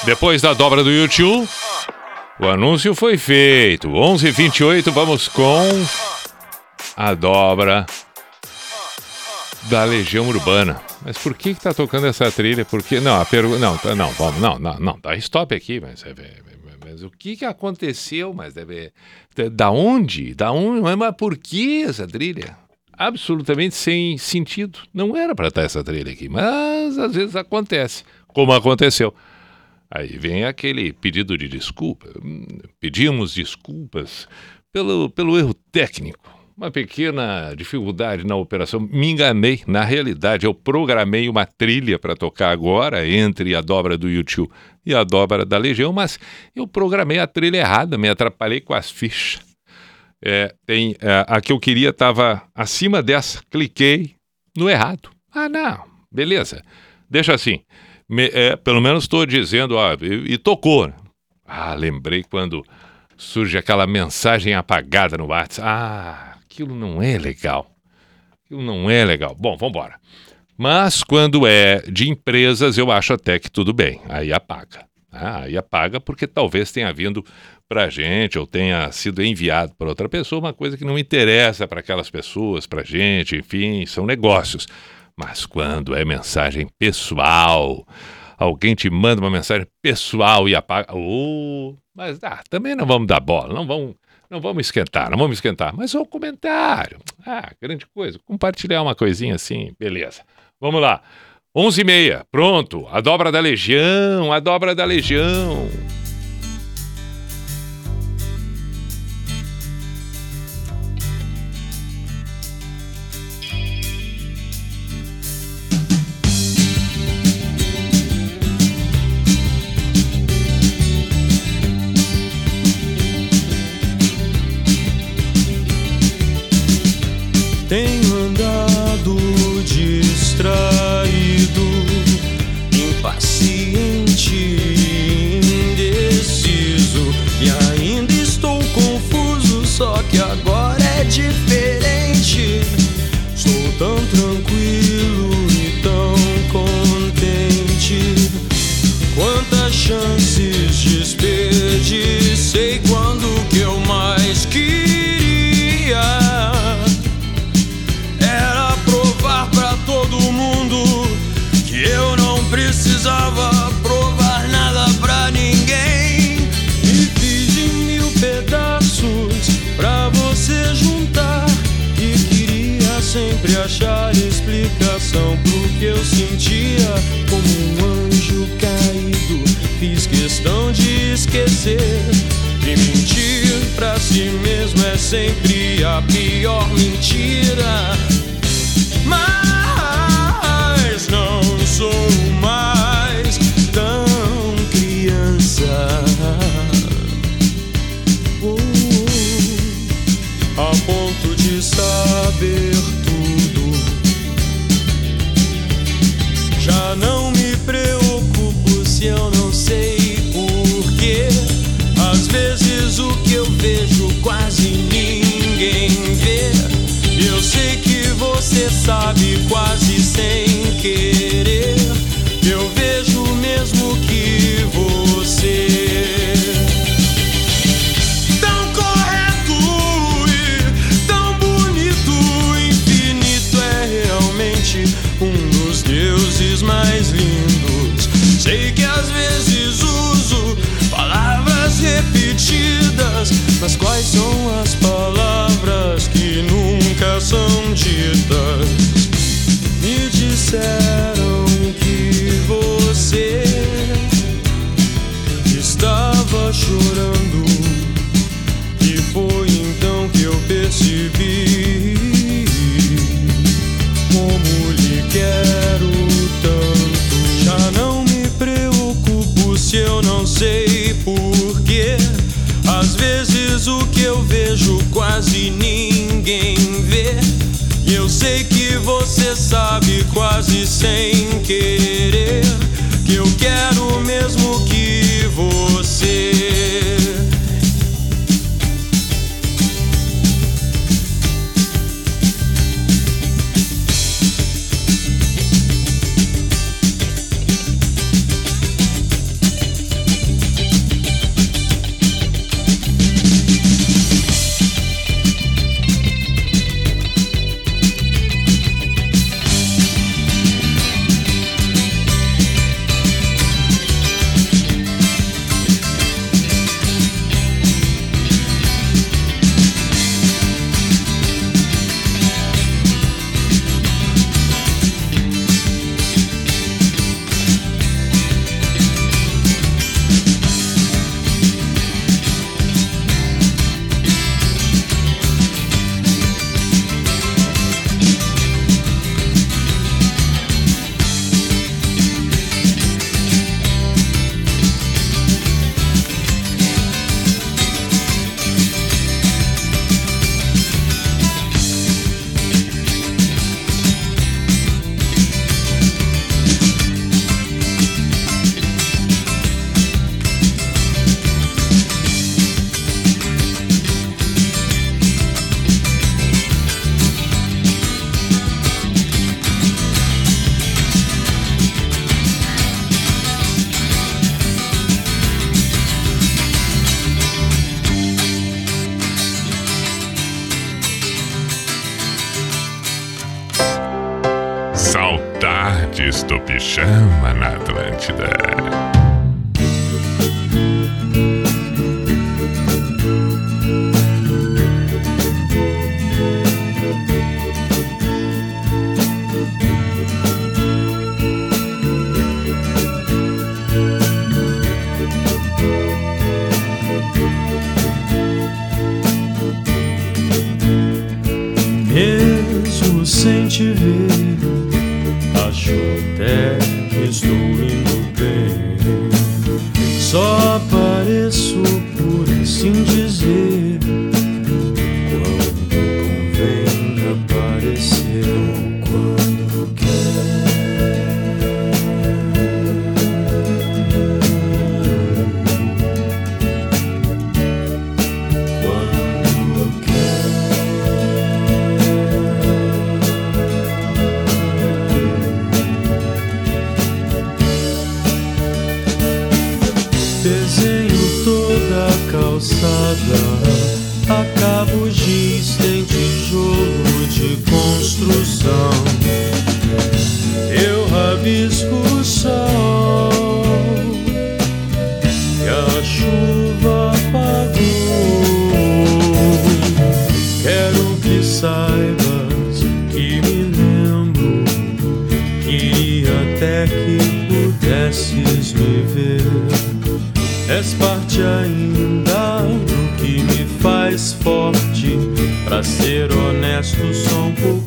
A: Depois da dobra do YouTube, o anúncio foi feito. 11:28 vamos com a dobra da Legião Urbana. Mas por que que tá tocando essa trilha? Porque não, a pergunta não, tá- não, vamos, não, não, não, dá stop aqui, mas, é- é- mas o que que aconteceu? Mas deve da- onde? Da onde? Mas por que essa trilha? Absolutamente sem sentido. Não era para estar essa trilha aqui, mas às vezes acontece, como aconteceu. Aí vem aquele pedido de desculpa. Hum, Pedimos desculpas pelo, pelo erro técnico. Uma pequena dificuldade na operação. Me enganei. Na realidade, eu programei uma trilha para tocar agora entre a dobra do YouTube e a dobra da Legião, mas eu programei a trilha errada, me atrapalhei com as fichas. É, tem, é, a que eu queria estava acima dessa. Cliquei no errado. Ah, não. Beleza. Deixa assim. Me- é, pelo menos estou dizendo, ó, e, e tocou. Ah, lembrei quando surge aquela mensagem apagada no WhatsApp. Ah, aquilo não é legal. Aquilo não é legal. Bom, vamos embora. Mas quando é de empresas, eu acho até que tudo bem. Aí apaga. Ah, aí apaga porque talvez tenha vindo para a gente ou tenha sido enviado para outra pessoa, uma coisa que não interessa para aquelas pessoas, para a gente, enfim, são negócios. Mas quando é mensagem pessoal, alguém te manda uma mensagem pessoal e apaga. Oh, mas ah, também não vamos dar bola, não vamos, não vamos esquentar, não vamos esquentar. Mas só um comentário. Ah, grande coisa. Compartilhar uma coisinha assim, beleza. Vamos lá. 11 e meia, pronto. A dobra da Legião, a dobra da Legião.
H: Só que agora é diferente. Achar explicação pro que eu sentia como um anjo caído. Fiz questão de esquecer. E mentir pra si mesmo é sempre a pior mentira. Mas não sou Não me preocupo se eu não sei porquê. Às vezes o que eu vejo quase ninguém vê. Eu sei que você sabe quase sem querer. Quase ninguém vê. E eu sei que você sabe quase sem querer que eu quero mesmo sou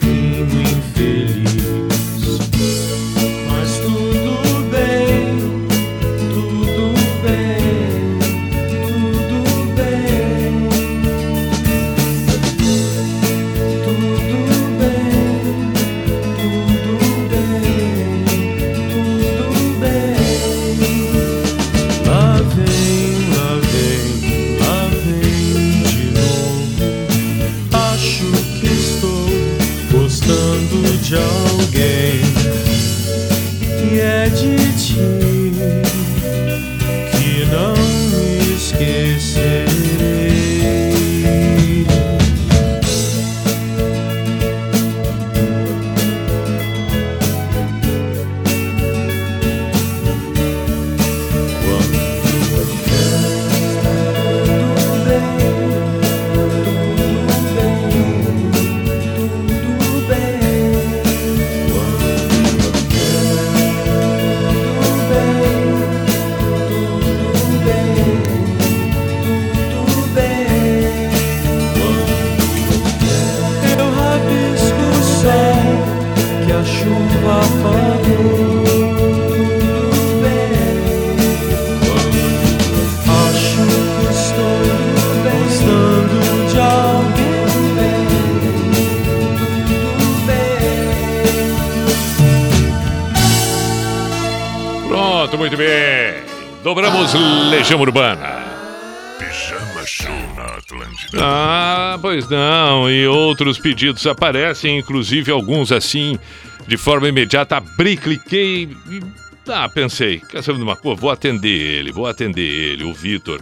A: outros pedidos aparecem, inclusive alguns assim, de forma imediata. Abri, cliquei e. Ah, pensei, quer saber de uma coisa? Vou atender ele, vou atender ele, o Vitor.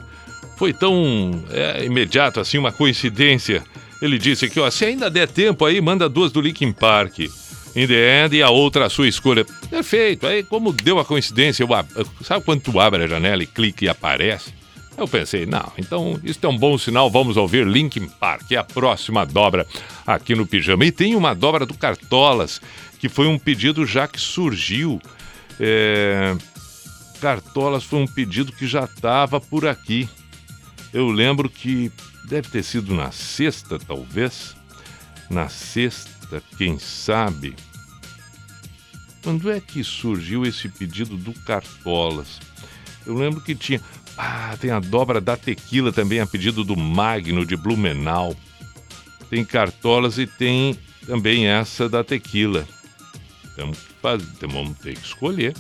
A: Foi tão é, imediato assim, uma coincidência. Ele disse aqui, ó, se ainda der tempo aí, manda duas do Linkin Park. In the End e a outra a sua escolha. Perfeito. Aí, como deu a coincidência, eu, ab- sabe quando tu abre a janela e clica e aparece? Eu pensei, não, então isso é um bom sinal, vamos ouvir Linkin Park, é a próxima dobra aqui no Pijama. E tem uma dobra do Cartolas, que foi um pedido já que surgiu. É, Cartolas foi um pedido que já estava por aqui. Eu lembro que deve ter sido na sexta, talvez. Na sexta, quem sabe. Quando é que surgiu esse pedido do Cartolas? Eu lembro que tinha. Ah, tem a dobra da tequila também, a pedido do Magno de Blumenau. Tem Cartolas e tem também essa da tequila. Que faz... Vamos ter que escolher.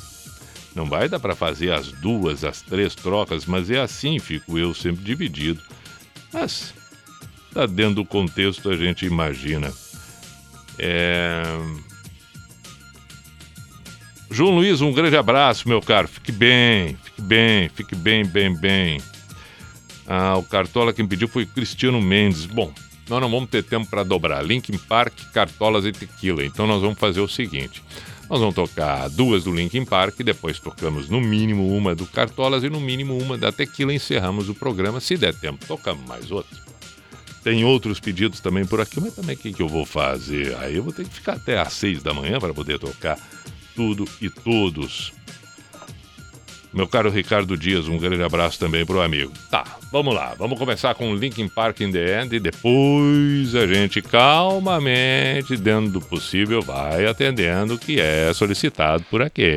A: Não vai dar para fazer as duas, as três trocas, mas é assim, fico eu sempre dividido. Mas tá dentro do contexto, a gente imagina. É... João Luiz, um grande abraço, meu caro. Fique bem, fique bem, fique bem, bem, bem. Ah, o Cartola quem pediu foi Cristiano Mendes. Bom, nós não vamos ter tempo para dobrar. Linkin Park, Cartolas e Tequila. Então nós vamos fazer o seguinte. Nós vamos tocar duas do Linkin Park, depois tocamos no mínimo uma do Cartolas e no mínimo uma da Tequila. Encerramos o programa. Se der tempo, tocamos mais outra. Tem outros pedidos também por aqui, mas também o que, que eu vou fazer? Aí eu vou ter que ficar até às seis da manhã para poder tocar tudo e todos. Meu caro Ricardo Dias, um grande abraço também pro amigo. Tá, vamos lá. Vamos começar com Linkin Park in the End e depois a gente calmamente, dentro do possível, vai atendendo o que é solicitado por aqui.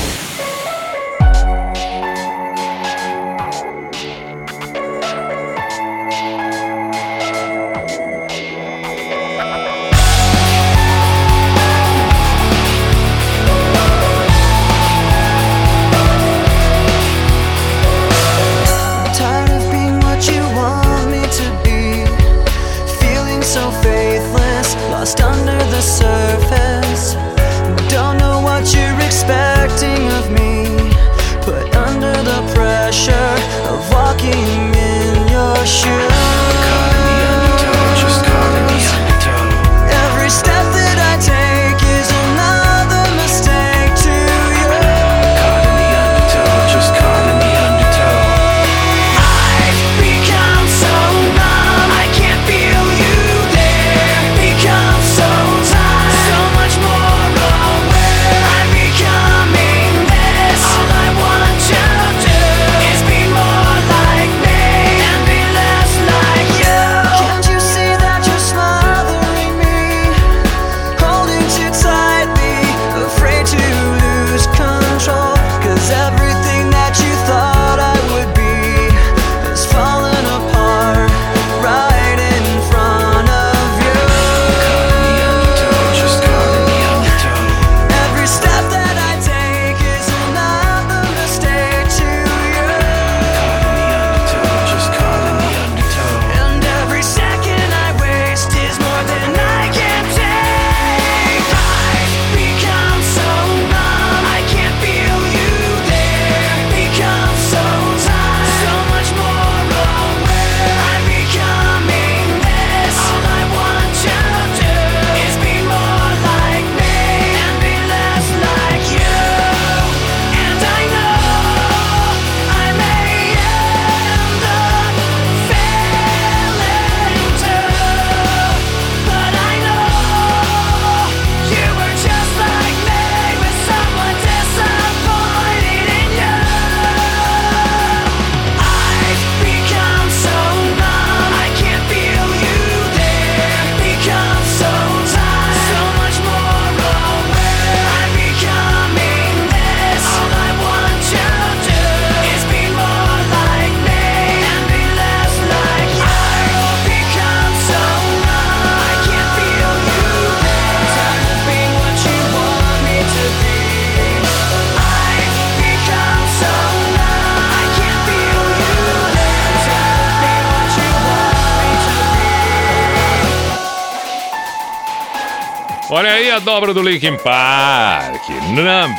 A: dobra do Linkin Park, Numb.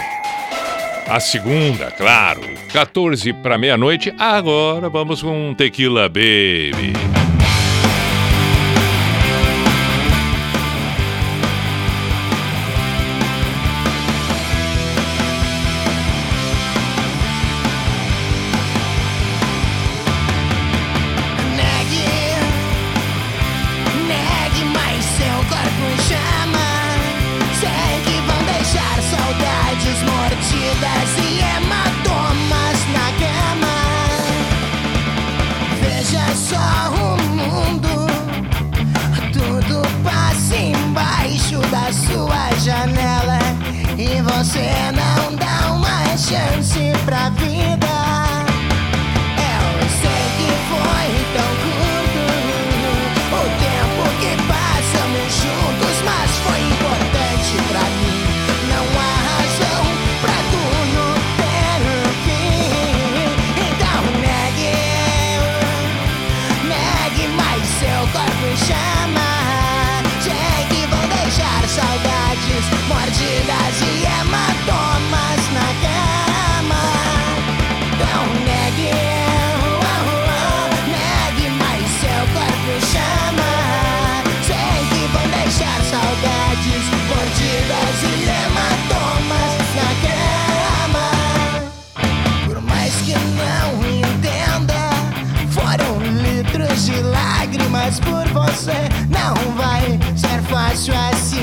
A: A segunda, claro, 14 para meia-noite. Agora vamos com Tequila Baby.
Z: é só o mundo. Tudo passa embaixo da sua janela. E você não dá uma chance pra vida. So I see.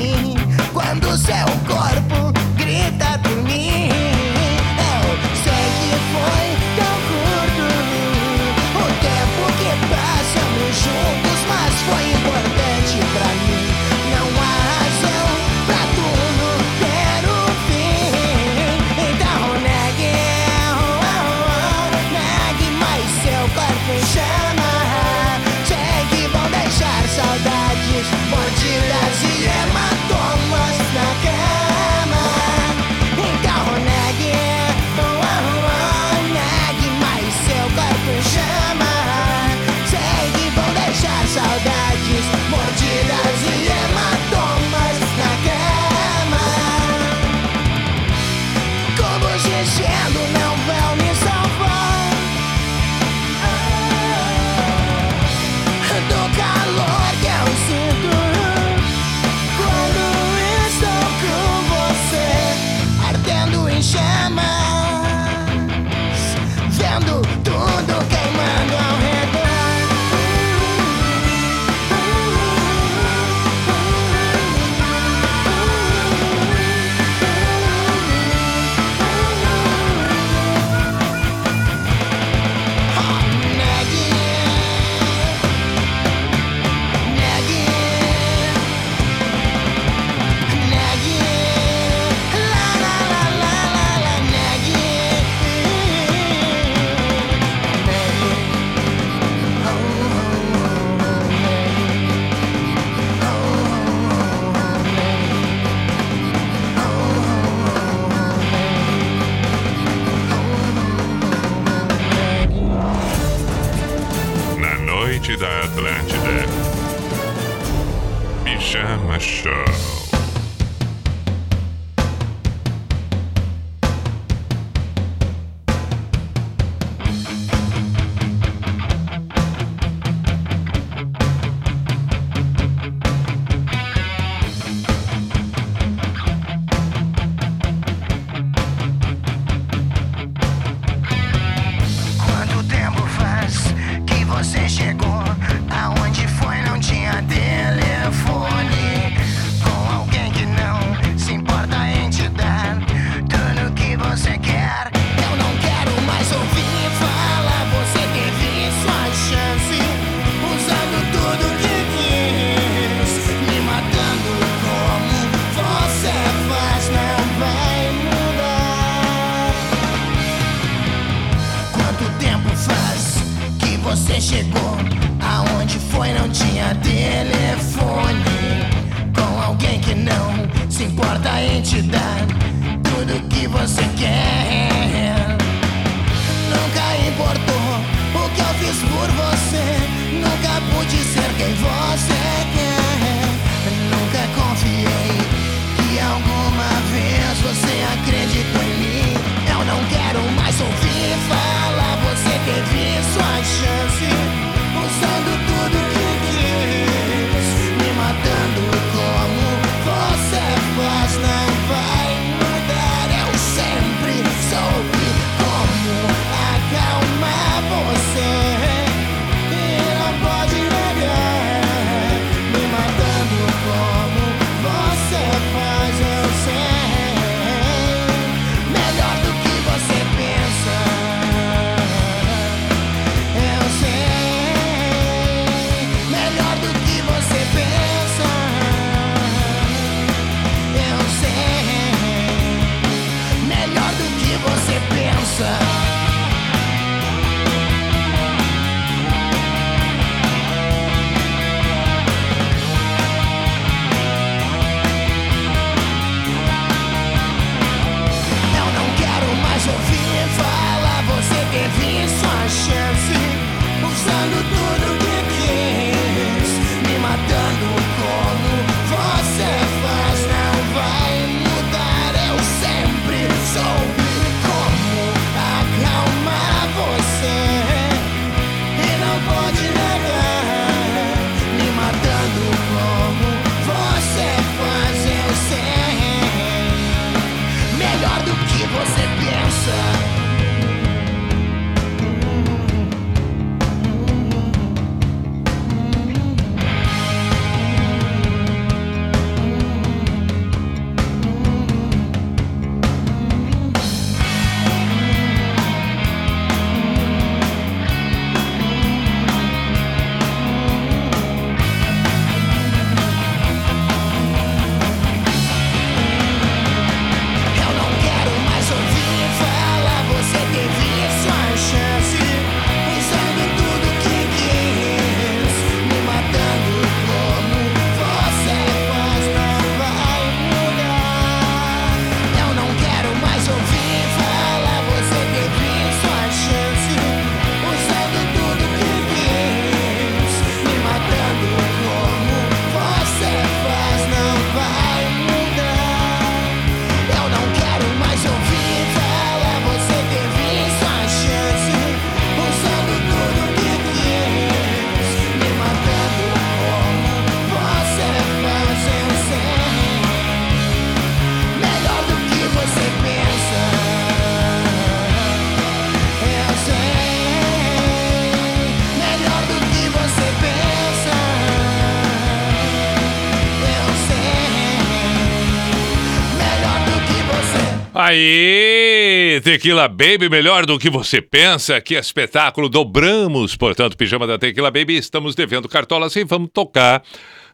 A: Aí, Tequila Baby, melhor do que você pensa. Que espetáculo, dobramos. Portanto, Pijama da Tequila Baby, estamos devendo cartolas e vamos tocar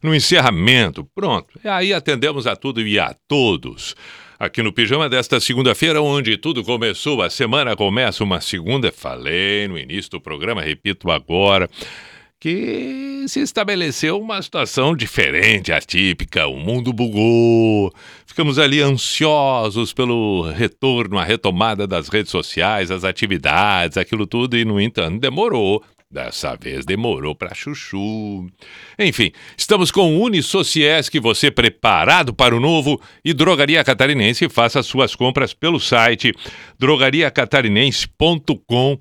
A: no encerramento. Pronto. E aí atendemos a tudo e a todos. Aqui no Pijama desta segunda-feira, onde tudo começou, a semana começa uma segunda. Falei no início do programa, repito agora que se estabeleceu uma situação diferente, atípica. O mundo bugou. Ficamos ali ansiosos pelo retorno, a retomada das redes sociais, as atividades, aquilo tudo, e no entanto demorou. Dessa vez demorou para chuchu. Enfim, estamos com o Unisociesc, você preparado para o novo e Drogaria Catarinense. Faça suas compras pelo site drogariacatarinense.com.br.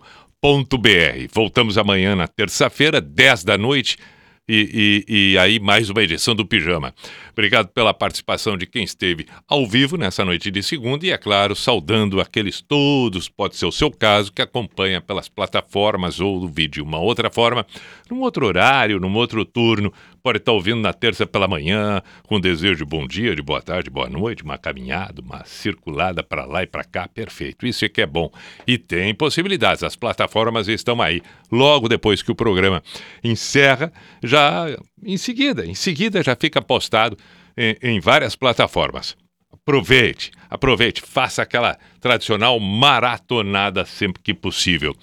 A: Voltamos amanhã na terça-feira, 10 da noite. E, e, e, aí, mais uma edição do Pijama. Obrigado pela participação de quem esteve ao vivo nessa noite de segunda e, é claro, saudando aqueles todos, pode ser o seu caso, que acompanha pelas plataformas ou do vídeo. Uma outra forma, num outro horário, num outro turno, pode estar ouvindo na terça pela manhã, com desejo de bom dia, de boa tarde, boa noite, uma caminhada, uma circulada para lá e para cá, perfeito. Isso é que é bom. E tem possibilidades, as plataformas estão aí. Logo depois que o programa encerra, já em seguida, em seguida já fica postado em, em várias plataformas. Aproveite, aproveite, faça aquela tradicional maratonada sempre que possível.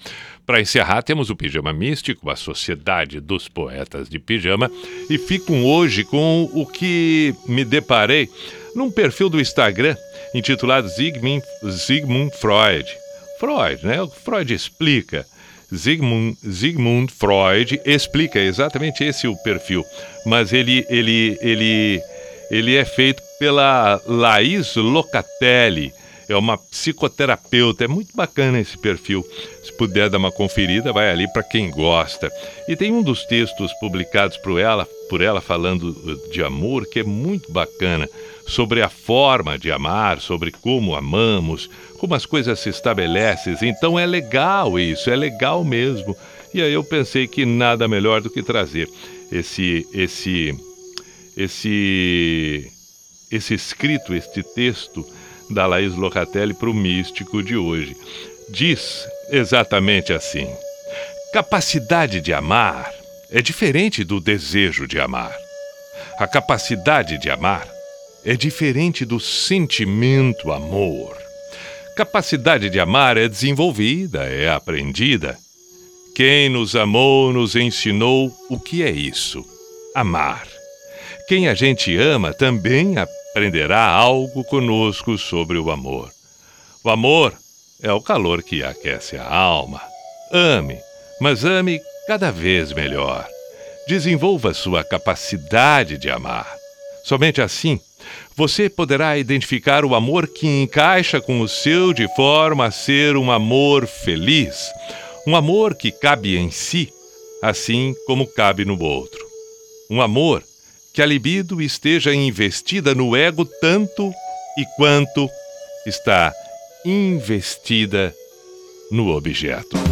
A: Para encerrar, temos o Pijama Místico, a Sociedade dos Poetas de Pijama, e fico hoje com o que me deparei num perfil do Instagram intitulado Sigmund, Sigmund Freud. Freud, né? Freud explica. Sigmund, Sigmund Freud explica exatamente esse o perfil, mas ele, ele, ele, ele é feito pela Laís Locatelli é uma psicoterapeuta. É muito bacana esse perfil. Se puder dar uma conferida, vai ali para quem gosta. E tem um dos textos publicados por ela, por ela falando de amor que é muito bacana, sobre a forma de amar, sobre como amamos, como as coisas se estabelecem. Então é legal isso, é legal mesmo. E aí eu pensei que nada melhor do que trazer esse esse esse esse escrito, este texto da Laís Locatelli para o místico de hoje. Diz exatamente assim: capacidade de amar é diferente do desejo de amar. A capacidade de amar é diferente do sentimento amor. Capacidade de amar é desenvolvida, é aprendida. Quem nos amou nos ensinou o que é isso: amar. Quem a gente ama também aprende aprenderá algo conosco sobre o amor. O amor é o calor que aquece a alma. Ame, mas ame cada vez melhor. Desenvolva sua capacidade de amar. Somente assim você poderá identificar o amor que encaixa com o seu de forma a ser um amor feliz, um amor que cabe em si, assim como cabe no outro. Um amor que a libido esteja investida no ego tanto e quanto está investida no objeto.